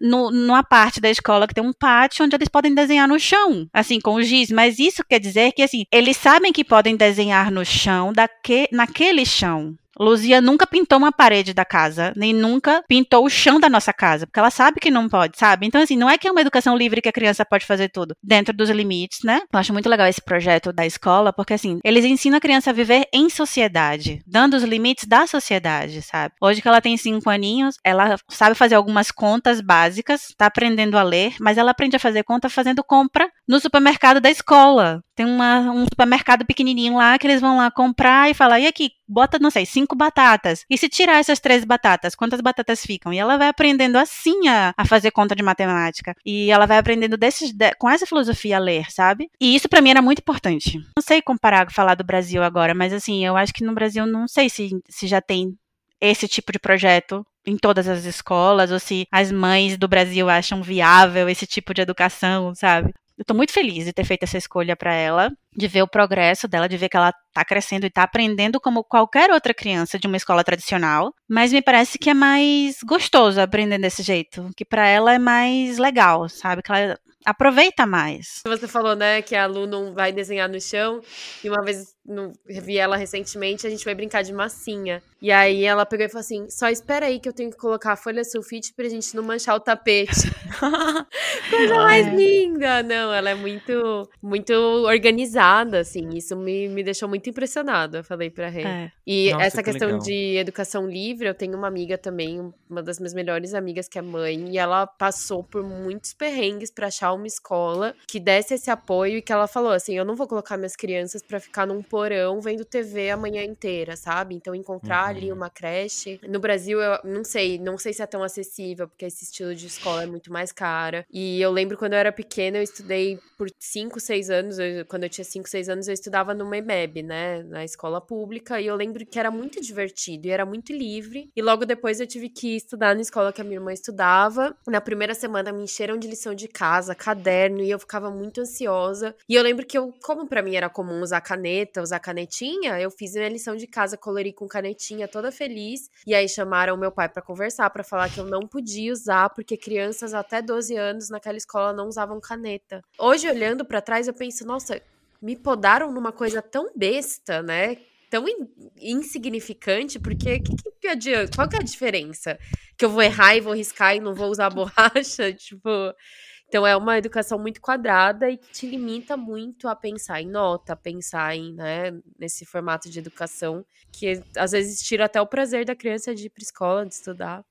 no, numa parte da escola que tem um pátio onde eles podem desenhar no chão, assim, com o giz. Mas isso quer dizer que, assim, eles sabem que podem desenhar no chão, daque, naquele chão. Luzia nunca pintou uma parede da casa, nem nunca pintou o chão da nossa casa, porque ela sabe que não pode, sabe? Então, assim, não é que é uma educação livre que a criança pode fazer tudo, dentro dos limites, né? Eu acho muito legal esse projeto da escola, porque, assim, eles ensinam a criança a viver em sociedade, dando os limites da sociedade, sabe? Hoje que ela tem cinco aninhos, ela sabe fazer algumas contas básicas, tá aprendendo a ler, mas ela aprende a fazer conta fazendo compra no supermercado da escola. Tem uma, um supermercado pequenininho lá que eles vão lá comprar e falar, e aqui, bota, não sei, cinco batatas. E se tirar essas três batatas, quantas batatas ficam? E ela vai aprendendo assim a, a fazer conta de matemática. E ela vai aprendendo desses, de, com essa filosofia a ler, sabe? E isso para mim era muito importante. Não sei comparar, falar do Brasil agora, mas assim, eu acho que no Brasil não sei se, se já tem esse tipo de projeto em todas as escolas, ou se as mães do Brasil acham viável esse tipo de educação, sabe? Eu tô muito feliz de ter feito essa escolha para ela, de ver o progresso dela, de ver que ela tá crescendo e tá aprendendo como qualquer outra criança de uma escola tradicional, mas me parece que é mais gostoso aprender desse jeito, que para ela é mais legal, sabe? Que ela aproveita mais. Você falou, né, que a Lu não vai desenhar no chão, e uma vez no, vi ela recentemente, a gente foi brincar de massinha. E aí ela pegou e falou assim: só espera aí que eu tenho que colocar a folha sulfite pra gente não manchar o tapete. Coisa mais linda! Não, ela é muito, muito organizada, assim. Isso me, me deixou muito impressionada, falei pra Rê. É. E Nossa, essa que questão legal. de educação livre, eu tenho uma amiga também, uma das minhas melhores amigas, que é mãe, e ela passou por muitos perrengues para achar uma escola que desse esse apoio e que ela falou assim: eu não vou colocar minhas crianças para ficar num porão vendo TV a manhã inteira, sabe? Então encontrar uhum. ali uma creche. No Brasil, eu não sei, não sei se é tão acessível, porque esse estilo de escola é muito mais cara. E eu lembro quando eu era pequena, eu estudei por 5, 6 anos, eu, quando eu tinha 5, 6 anos, eu estudava no MEMEB, né? Na escola pública, e eu lembro que era muito divertido e era muito livre. E logo depois eu tive que estudar na escola que a minha irmã estudava. Na primeira semana me encheram de lição de casa, caderno, e eu ficava muito ansiosa. E eu lembro que eu, como para mim era comum usar caneta, usar canetinha, eu fiz minha lição de casa, colori com canetinha, toda feliz. E aí chamaram meu pai para conversar, para falar que eu não podia usar, porque crianças até 12 anos naquela escola não usavam caneta. Hoje, olhando para trás, eu penso, nossa, me podaram numa coisa tão besta, né? Tão in insignificante, porque que, que adianta? Qual que é a diferença? Que eu vou errar e vou riscar e não vou usar borracha? tipo. Então é uma educação muito quadrada e que te limita muito a pensar em nota, pensar em, né, nesse formato de educação que às vezes tira até o prazer da criança de ir para escola, de estudar.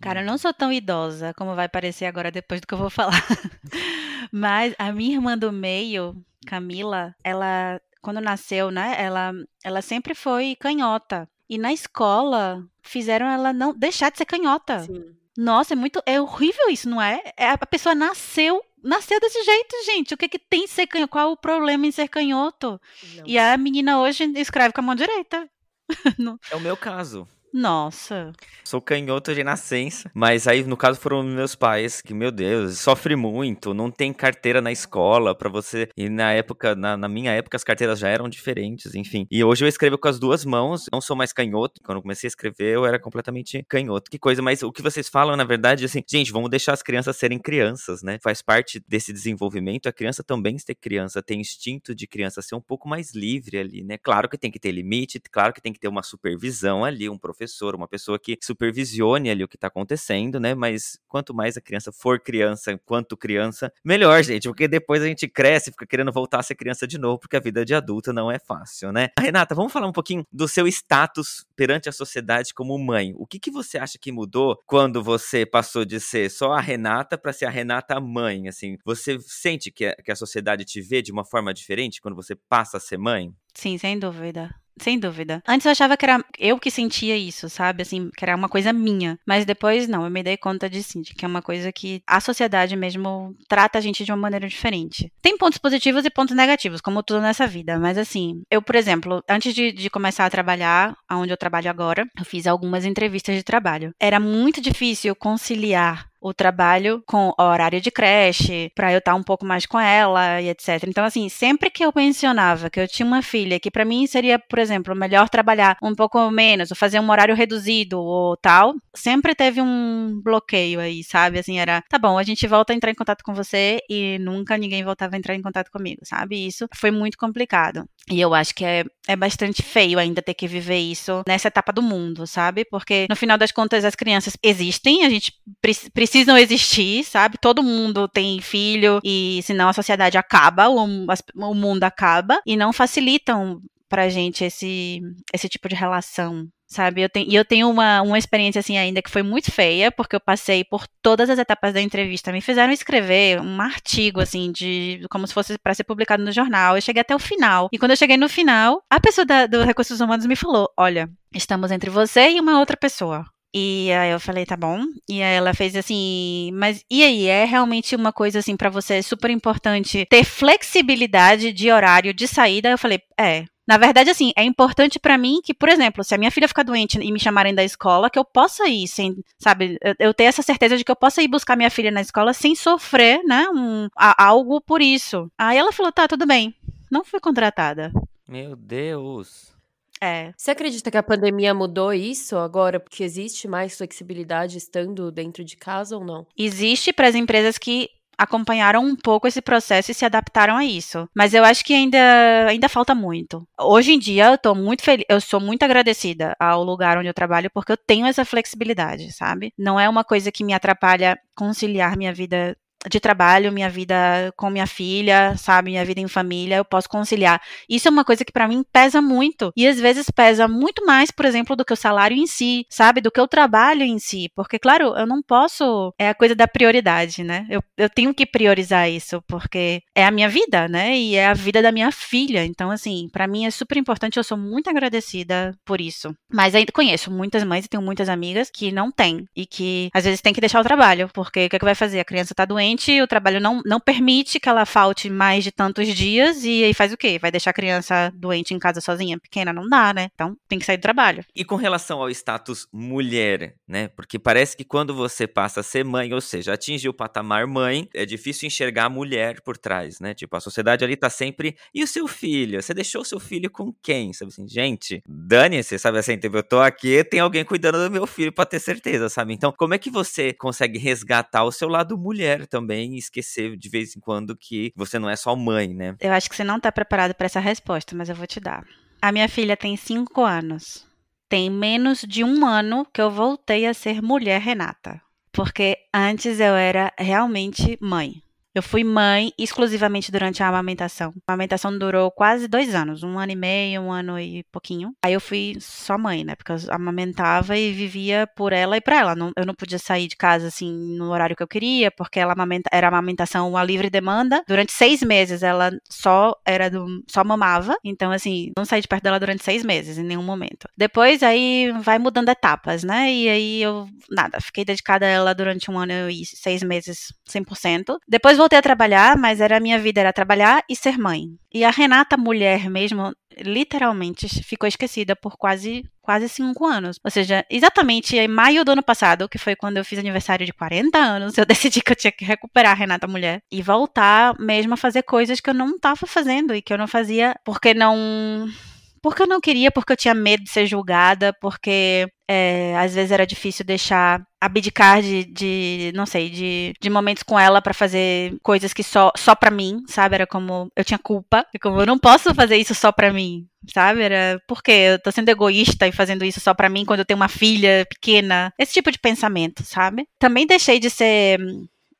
Cara, eu não sou tão idosa como vai parecer agora depois do que eu vou falar. Mas a minha irmã do meio, Camila, ela quando nasceu, né, ela ela sempre foi canhota. E na escola fizeram ela não deixar de ser canhota. Sim. Nossa, é muito. É horrível isso, não é? é a pessoa nasceu. Nasceu desse jeito, gente. O que, que tem ser canhoto? Qual o problema em ser canhoto? Não. E a menina hoje escreve com a mão direita. É o meu caso. Nossa. Sou canhoto de nascença, mas aí no caso foram meus pais, que meu Deus, sofre muito, não tem carteira na escola pra você. E na época, na, na minha época, as carteiras já eram diferentes, enfim. E hoje eu escrevo com as duas mãos, não sou mais canhoto. Quando eu comecei a escrever, eu era completamente canhoto. Que coisa, mas o que vocês falam, na verdade, assim, gente, vamos deixar as crianças serem crianças, né? Faz parte desse desenvolvimento. A criança também ser criança, tem instinto de criança ser um pouco mais livre ali, né? Claro que tem que ter limite, claro que tem que ter uma supervisão ali, um professor professor, uma pessoa que supervisione ali o que tá acontecendo, né? Mas quanto mais a criança for criança, enquanto criança, melhor, gente, porque depois a gente cresce, fica querendo voltar a ser criança de novo, porque a vida de adulto não é fácil, né? Renata, vamos falar um pouquinho do seu status perante a sociedade como mãe. O que, que você acha que mudou quando você passou de ser só a Renata para ser a Renata mãe? Assim, você sente que a, que a sociedade te vê de uma forma diferente quando você passa a ser mãe? Sim, sem dúvida. Sem dúvida. Antes eu achava que era eu que sentia isso, sabe? Assim, que era uma coisa minha. Mas depois, não, eu me dei conta de sim, de que é uma coisa que a sociedade mesmo trata a gente de uma maneira diferente. Tem pontos positivos e pontos negativos, como tudo nessa vida. Mas assim, eu, por exemplo, antes de, de começar a trabalhar, onde eu trabalho agora, eu fiz algumas entrevistas de trabalho. Era muito difícil conciliar o trabalho com horário de creche, para eu estar um pouco mais com ela e etc. Então, assim, sempre que eu mencionava que eu tinha uma filha, que para mim seria, por exemplo, melhor trabalhar um pouco menos, ou fazer um horário reduzido ou tal, sempre teve um bloqueio aí, sabe? Assim, era, tá bom, a gente volta a entrar em contato com você e nunca ninguém voltava a entrar em contato comigo, sabe? Isso foi muito complicado. E eu acho que é, é bastante feio ainda ter que viver isso nessa etapa do mundo, sabe? Porque no final das contas as crianças existem, a gente pre precisam existir, sabe? Todo mundo tem filho e senão a sociedade acaba, o, o mundo acaba e não facilitam pra gente esse, esse tipo de relação, sabe? Eu tenho, e eu tenho uma, uma experiência assim ainda que foi muito feia, porque eu passei por todas as etapas da entrevista. Me fizeram escrever um artigo assim de como se fosse para ser publicado no jornal. Eu cheguei até o final. E quando eu cheguei no final, a pessoa da, do Recursos Humanos me falou: "Olha, estamos entre você e uma outra pessoa. E aí eu falei, tá bom. E aí ela fez assim, mas e aí, é realmente uma coisa assim para você super importante ter flexibilidade de horário de saída? Eu falei, é. Na verdade, assim, é importante para mim que, por exemplo, se a minha filha ficar doente e me chamarem da escola, que eu possa ir sem, sabe, eu ter essa certeza de que eu possa ir buscar minha filha na escola sem sofrer, né, um, algo por isso. Aí ela falou, tá, tudo bem. Não fui contratada. Meu Deus. É. Você acredita que a pandemia mudou isso agora, porque existe mais flexibilidade estando dentro de casa ou não? Existe para as empresas que acompanharam um pouco esse processo e se adaptaram a isso. Mas eu acho que ainda, ainda falta muito. Hoje em dia eu tô muito feliz, eu sou muito agradecida ao lugar onde eu trabalho porque eu tenho essa flexibilidade, sabe? Não é uma coisa que me atrapalha conciliar minha vida de trabalho, minha vida com minha filha, sabe, minha vida em família, eu posso conciliar. Isso é uma coisa que para mim pesa muito e às vezes pesa muito mais, por exemplo, do que o salário em si, sabe, do que o trabalho em si, porque claro, eu não posso, é a coisa da prioridade, né? Eu, eu tenho que priorizar isso porque é a minha vida, né? E é a vida da minha filha. Então, assim, para mim é super importante, eu sou muito agradecida por isso. Mas ainda conheço muitas mães e tenho muitas amigas que não têm e que às vezes tem que deixar o trabalho, porque o que, é que vai fazer? A criança tá doente o trabalho não, não permite que ela falte mais de tantos dias e aí faz o quê? Vai deixar a criança doente em casa sozinha, pequena? Não dá, né? Então tem que sair do trabalho. E com relação ao status mulher, né? Porque parece que quando você passa a ser mãe, ou seja, atingir o patamar mãe, é difícil enxergar a mulher por trás, né? Tipo, a sociedade ali tá sempre. E o seu filho? Você deixou o seu filho com quem? Sabe assim, gente, dane-se, sabe assim, tipo, eu tô aqui, tem alguém cuidando do meu filho pra ter certeza, sabe? Então, como é que você consegue resgatar o seu lado mulher também? Também esquecer de vez em quando que você não é só mãe, né? Eu acho que você não tá preparado para essa resposta, mas eu vou te dar. A minha filha tem cinco anos. Tem menos de um ano que eu voltei a ser mulher Renata. Porque antes eu era realmente mãe. Eu fui mãe exclusivamente durante a amamentação. A amamentação durou quase dois anos, um ano e meio, um ano e pouquinho. Aí eu fui só mãe, né? Porque eu amamentava e vivia por ela e pra ela. Não, eu não podia sair de casa assim no horário que eu queria, porque ela amamenta, era amamentação a livre demanda. Durante seis meses ela só era do, só mamava. Então, assim, não saí de perto dela durante seis meses, em nenhum momento. Depois aí vai mudando etapas, né? E aí eu, nada, fiquei dedicada a ela durante um ano e seis meses 100%. Depois voltei a trabalhar, mas era a minha vida era trabalhar e ser mãe. E a Renata mulher mesmo, literalmente ficou esquecida por quase quase cinco anos. Ou seja, exatamente em maio do ano passado, que foi quando eu fiz aniversário de 40 anos, eu decidi que eu tinha que recuperar a Renata Mulher e voltar mesmo a fazer coisas que eu não estava fazendo e que eu não fazia porque não porque eu não queria, porque eu tinha medo de ser julgada, porque é, às vezes era difícil deixar abdicar de, de não sei, de, de momentos com ela para fazer coisas que só só para mim, sabe? Era como eu tinha culpa, como eu não posso fazer isso só para mim, sabe? Era porque eu tô sendo egoísta e fazendo isso só para mim quando eu tenho uma filha pequena. Esse tipo de pensamento, sabe? Também deixei de ser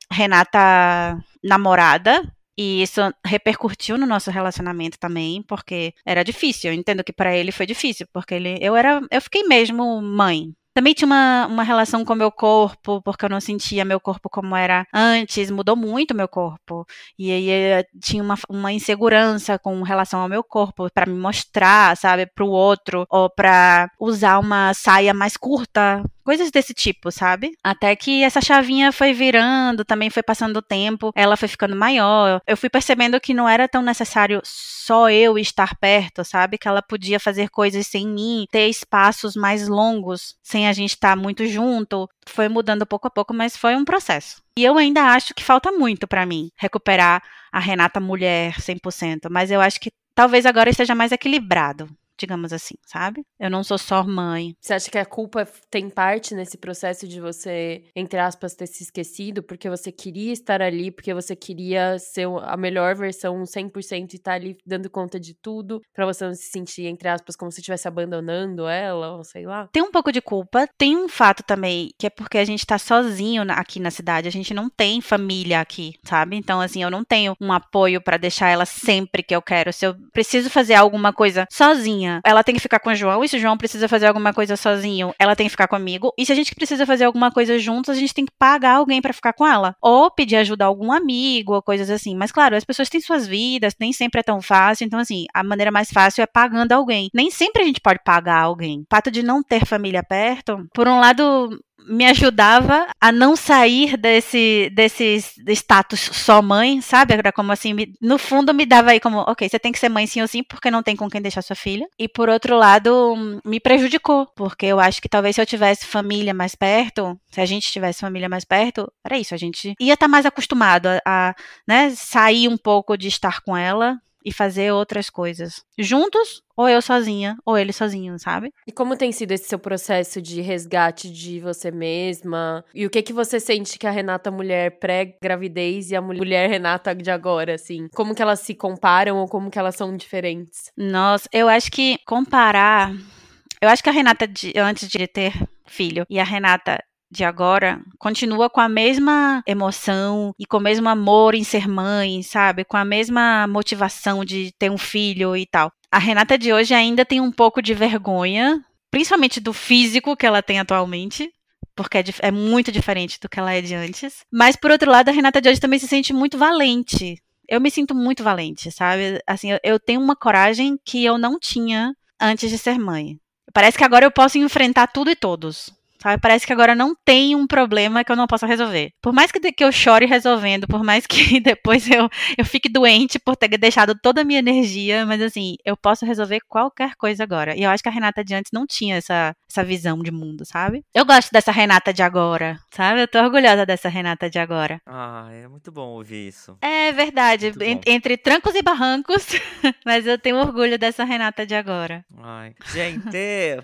Renata namorada e isso repercutiu no nosso relacionamento também, porque era difícil. Eu entendo que para ele foi difícil, porque ele, eu era, eu fiquei mesmo mãe, também tinha uma, uma relação com meu corpo, porque eu não sentia meu corpo como era antes, mudou muito meu corpo. E aí eh, tinha uma, uma insegurança com relação ao meu corpo, para me mostrar, sabe, para o outro, ou para usar uma saia mais curta, coisas desse tipo, sabe? Até que essa chavinha foi virando, também foi passando o tempo, ela foi ficando maior. Eu fui percebendo que não era tão necessário só eu estar perto, sabe? Que ela podia fazer coisas sem mim, ter espaços mais longos, sem a gente estar muito junto. Foi mudando pouco a pouco, mas foi um processo. E eu ainda acho que falta muito para mim recuperar a Renata mulher 100%, mas eu acho que talvez agora esteja mais equilibrado digamos assim, sabe? Eu não sou só mãe. Você acha que a culpa tem parte nesse processo de você, entre aspas, ter se esquecido porque você queria estar ali, porque você queria ser a melhor versão 100% e estar ali dando conta de tudo, para você não se sentir, entre aspas, como se estivesse abandonando ela, ou sei lá? Tem um pouco de culpa. Tem um fato também, que é porque a gente tá sozinho aqui na cidade, a gente não tem família aqui, sabe? Então, assim, eu não tenho um apoio para deixar ela sempre que eu quero. Se eu preciso fazer alguma coisa sozinha, ela tem que ficar com o João, e se o João precisa fazer alguma coisa sozinho, ela tem que ficar comigo. E se a gente precisa fazer alguma coisa juntos, a gente tem que pagar alguém para ficar com ela. Ou pedir ajuda a algum amigo, ou coisas assim. Mas claro, as pessoas têm suas vidas, nem sempre é tão fácil. Então, assim, a maneira mais fácil é pagando alguém. Nem sempre a gente pode pagar alguém. O fato de não ter família perto, por um lado, me ajudava a não sair desse, desse status só mãe, sabe? Era como assim, me, no fundo me dava aí como, ok, você tem que ser mãe sim ou sim, porque não tem com quem deixar sua filha. E por outro lado, me prejudicou, porque eu acho que talvez se eu tivesse família mais perto, se a gente tivesse família mais perto, era isso, a gente ia estar tá mais acostumado a, a né, sair um pouco de estar com ela e fazer outras coisas. Juntos, ou eu sozinha, ou ele sozinho, sabe? E como tem sido esse seu processo de resgate de você mesma? E o que que você sente que a Renata mulher pré-gravidez e a mulher Renata de agora, assim? Como que elas se comparam ou como que elas são diferentes? Nossa, eu acho que comparar. Eu acho que a Renata, de, antes de ter filho, e a Renata de agora continua com a mesma emoção e com o mesmo amor em ser mãe, sabe? Com a mesma motivação de ter um filho e tal. A Renata de hoje ainda tem um pouco de vergonha, principalmente do físico que ela tem atualmente, porque é, é, muito diferente do que ela é de antes. Mas, por outro lado, a Renata de hoje também se sente muito valente. Eu me sinto muito valente, sabe? Assim, eu, eu tenho uma coragem que eu não tinha antes de ser mãe. Parece que agora eu posso enfrentar tudo e todos. Sabe? Parece que agora não tem um problema que eu não possa resolver. Por mais que, que eu chore resolvendo, por mais que depois eu, eu fique doente por ter deixado toda a minha energia, mas assim, eu posso resolver qualquer coisa agora. E eu acho que a Renata de antes não tinha essa, essa visão de mundo, sabe? Eu gosto dessa Renata de agora, sabe? Eu tô orgulhosa dessa Renata de agora. Ah, é muito bom ouvir isso. É verdade. entre trancos e barrancos, mas eu tenho orgulho dessa Renata de agora. Ai, gente,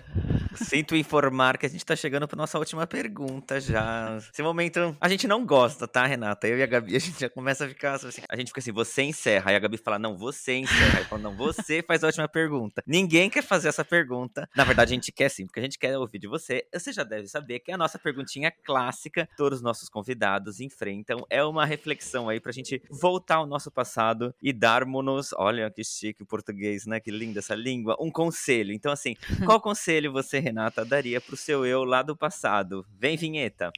sinto informar que a gente tá chegando pra nossa última pergunta já. Esse momento a gente não gosta, tá, Renata? Eu e a Gabi, a gente já começa a ficar assim. A gente fica assim, você encerra. Aí a Gabi fala, não, você encerra. Aí fala, não, você faz a última pergunta. Ninguém quer fazer essa pergunta. Na verdade, a gente quer sim, porque a gente quer ouvir de você. Você já deve saber que é a nossa perguntinha clássica. Todos os nossos convidados enfrentam. É uma reflexão aí pra gente voltar ao nosso passado e darmos-nos. Olha que chique o português, né? Que linda essa língua. Um conselho. Então, assim, qual conselho você, Renata, daria pro seu eu lá do passado? Vem, vinheta.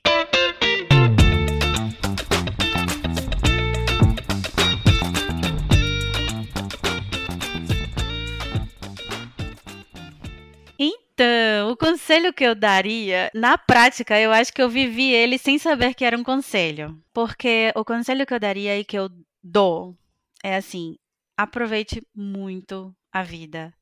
Então, o conselho que eu daria, na prática, eu acho que eu vivi ele sem saber que era um conselho. Porque o conselho que eu daria e que eu dou é assim: aproveite muito a vida.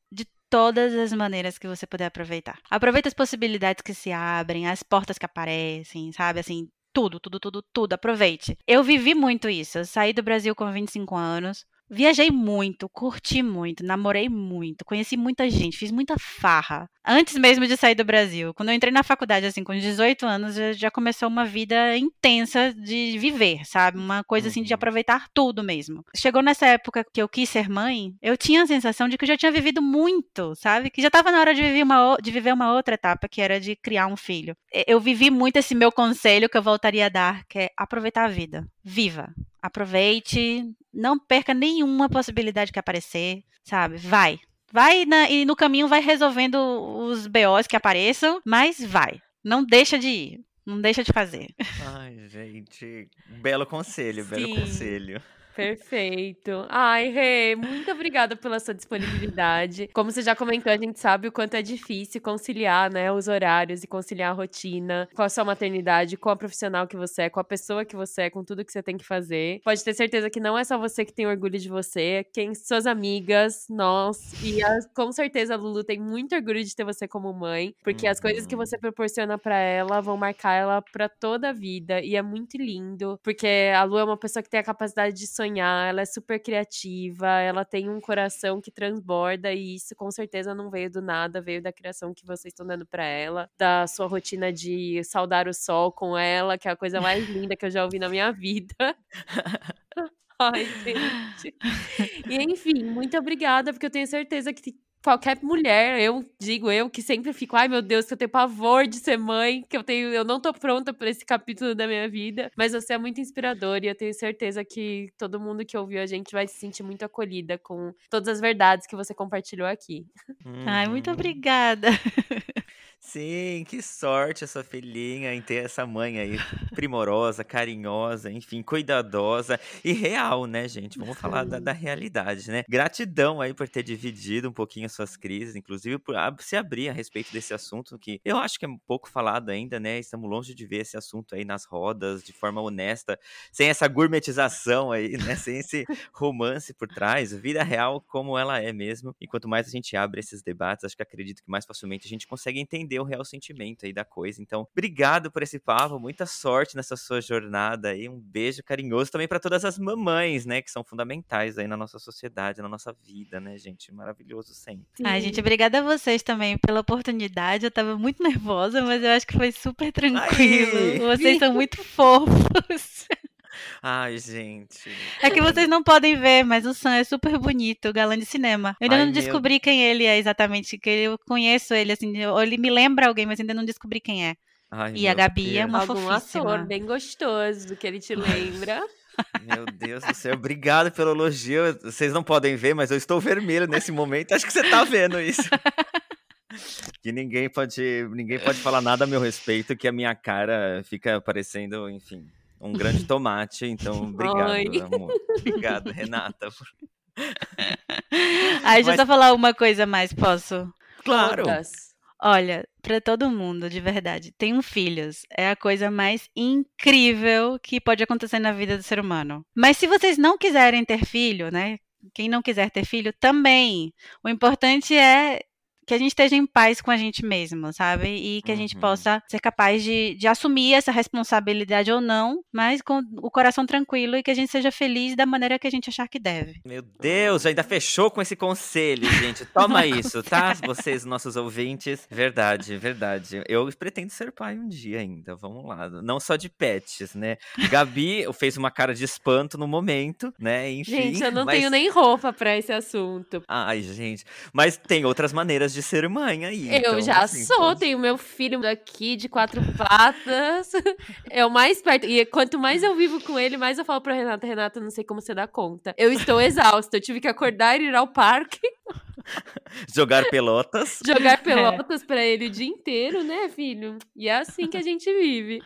Todas as maneiras que você puder aproveitar. Aproveite as possibilidades que se abrem, as portas que aparecem, sabe? Assim, tudo, tudo, tudo, tudo. Aproveite. Eu vivi muito isso. Eu saí do Brasil com 25 anos. Viajei muito, curti muito, namorei muito, conheci muita gente, fiz muita farra. Antes mesmo de sair do Brasil. Quando eu entrei na faculdade, assim, com 18 anos, já começou uma vida intensa de viver, sabe? Uma coisa assim de Uhum. aproveitar tudo mesmo. Chegou nessa época que eu quis ser mãe, eu tinha a sensação de que eu já tinha vivido muito, sabe? Que já estava na hora de viver, uma, de viver uma outra etapa, que era de criar um filho. Eu vivi muito esse meu conselho que eu voltaria a dar, que é aproveitar a vida. Viva. Aproveite, não perca nenhuma possibilidade que aparecer, sabe? Vai. Vai na- e no caminho vai resolvendo os BOs que apareçam, mas vai. Não deixa de ir. Não deixa de fazer. Ai, gente. Belo conselho, belo Sim. conselho. Perfeito. Ai, Rê, muito obrigada pela sua disponibilidade. Como você já comentou, a gente sabe o quanto é difícil conciliar, né, os horários e conciliar a rotina com a sua maternidade, com a profissional que você é, com a pessoa que você é, com tudo que você tem que fazer. Pode ter certeza que não é só você que tem orgulho de você, quem suas amigas, nós e com certeza a Lulu tem muito orgulho de ter você como mãe, porque as coisas que Uhum. você proporciona pra ela vão marcar ela pra toda a vida e é muito lindo, porque a Lu é uma pessoa que tem a capacidade de sonhar, ela é super criativa, ela tem um coração que transborda e isso com certeza não veio do nada, veio da criação que vocês estão dando pra ela, da sua rotina de saudar o sol com ela, que é a coisa mais linda que eu já ouvi na minha vida. Ai, gente. E enfim, muito obrigada, porque eu tenho certeza que qualquer mulher, eu digo eu que sempre fico, ai meu Deus, que eu tenho pavor de ser mãe, que eu tenho, eu não tô pronta para esse capítulo da minha vida, mas você é muito inspirador e eu tenho certeza que todo mundo que ouviu a gente vai se sentir muito acolhida com todas as verdades que você compartilhou aqui. Ai, muito obrigada. Sim, que sorte essa filhinha em ter essa mãe aí primorosa, carinhosa, enfim, cuidadosa e real, né, gente? Vamos falar da, da realidade, né? Gratidão aí por ter dividido um pouquinho as suas crises, inclusive por se abrir a respeito desse assunto que eu acho que é um pouco falado ainda, né? Estamos longe de ver esse assunto aí nas rodas de forma honesta, sem essa gourmetização aí, né? Sem esse romance por trás, vida real como ela é mesmo. E quanto mais a gente abre esses debates, acho que acredito que mais facilmente a gente consegue entender o real sentimento aí da coisa. Então, obrigado por esse papo, muita sorte nessa sua jornada aí, um beijo carinhoso também para todas as mamães, né, que são fundamentais aí na nossa sociedade, na nossa vida, né, gente? Maravilhoso sempre. Ai, gente, obrigada a vocês também pela oportunidade. Eu tava muito nervosa, mas eu acho que foi super tranquilo. Aí! Vocês são muito fofos. Ai, gente. É que vocês não podem ver, mas o Sam é super bonito, galã de cinema. Eu ainda Ai, não meu- descobri quem ele é exatamente, que eu conheço ele, assim, ele me lembra alguém, mas ainda não descobri quem é. Ai, E a meu Gabi é Deus. uma Algum fofíssima. ator bem gostoso que ele te lembra. Meu Deus do céu, obrigado pelo elogio. Vocês não podem ver, mas eu estou vermelho nesse momento. Acho que você tá vendo isso. Que ninguém pode, ninguém pode falar nada a meu respeito, que a minha cara fica parecendo, enfim, um grande tomate. Então, obrigado, amor. Obrigado, Renata. Ai, deixa eu só falar uma coisa mais, posso? Claro. Todas. Olha, pra todo mundo, de verdade, tenham filhos. É a coisa mais incrível que pode acontecer na vida do ser humano. Mas se vocês não quiserem ter filho, né? Quem não quiser ter filho, também. O importante é que a gente esteja em paz com a gente mesmo, sabe? E que a gente Uhum. possa ser capaz de, de assumir essa responsabilidade ou não, mas com o coração tranquilo e que a gente seja feliz da maneira que a gente achar que deve. Meu Deus, ainda fechou com esse conselho, gente. Toma isso, tá? Vocês, nossos ouvintes. Verdade, verdade. Eu pretendo ser pai um dia ainda, vamos lá. Não só de pets, né? Gabi fez uma cara de espanto no momento, né? Enfim. Gente, eu não mas- tenho nem roupa pra esse assunto. Ai, gente. Mas tem outras maneiras de ser mãe aí. Eu então, já assim, sou, pode- tenho meu filho aqui de quatro patas. É o mais perto. E quanto mais eu vivo com ele, mais eu falo pra Renata, Renata, não sei como você dá conta. Eu estou exausta. Eu tive que acordar e ir ao parque, Jogar pelotas. jogar pelotas pra ele o dia inteiro, né, filho? E é assim que a gente vive.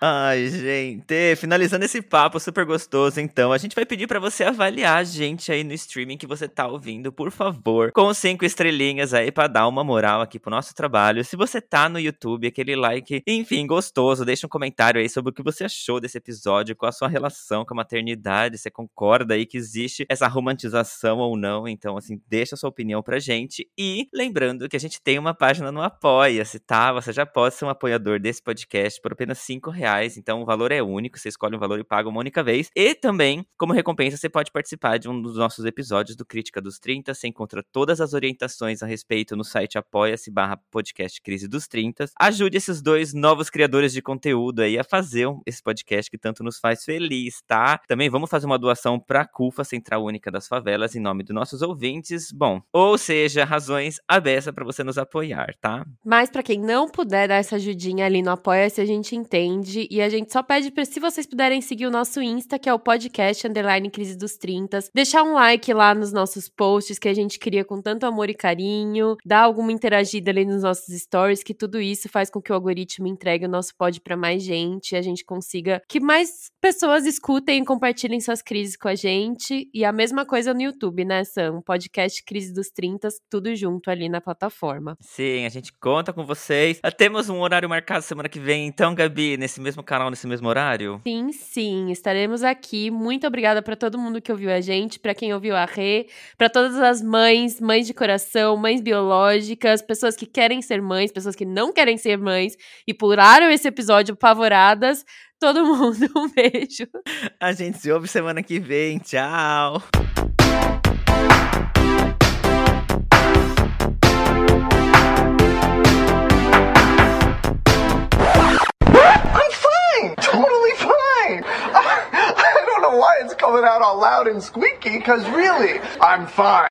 Ai, gente, finalizando esse papo super gostoso, então, a gente vai pedir pra você avaliar a gente aí no streaming que você tá ouvindo, por favor, com cinco estrelinhas aí pra dar uma moral aqui pro nosso trabalho. Se você tá no YouTube, aquele like, enfim, gostoso, deixa um comentário aí sobre o que você achou desse episódio, qual a sua relação com a maternidade, você concorda aí que existe essa romantização ou não, então, assim, deixa a sua opinião pra gente. E lembrando que a gente tem uma página no Apoia-se, tá? Você já pode ser um apoiador desse podcast por apenas cinco reais, então o valor é único, você escolhe um valor e paga uma única vez. E também, como recompensa, você pode participar de um dos nossos episódios do Crítica dos 30. Você encontra todas as orientações a respeito no site apoia-se barra podcast Crise dos 30. Ajude esses dois novos criadores de conteúdo aí a fazer esse podcast que tanto nos faz feliz, tá? Também vamos fazer uma doação para a CUFA, Central Única das Favelas, em nome dos nossos ouvintes. Bom, ou seja, razões abertas para você nos apoiar, tá? Mas pra quem não puder dar essa ajudinha ali no Apoia-se, a gente entende. E a gente só pede pra, se vocês puderem seguir o nosso Insta, que é o podcast Underline Crise dos 30. Deixar um like lá nos nossos posts, que a gente cria com tanto amor e carinho. Dar alguma interagida ali nos nossos stories, que tudo isso faz com que o algoritmo entregue o nosso pod pra mais gente. A gente consiga que mais pessoas escutem e compartilhem suas crises com a gente. E a mesma coisa no YouTube, né, Sam? Podcast Crise dos 30, tudo junto ali na plataforma. Sim, a gente conta com vocês. Ah, Temos um horário marcado semana que vem, então, Gabi, nesse mesmo canal, nesse mesmo horário? Sim, sim, estaremos aqui. Muito obrigada para todo mundo que ouviu a gente, para quem ouviu a Rê, para todas as mães, mães de coração, mães biológicas, pessoas que querem ser mães, pessoas que não querem ser mães e pularam esse episódio apavoradas. Todo mundo, um beijo. A gente se ouve semana que vem. Tchau! Fine. Totally fine. I, don't know why it's coming out all loud and squeaky, because really, I'm fine.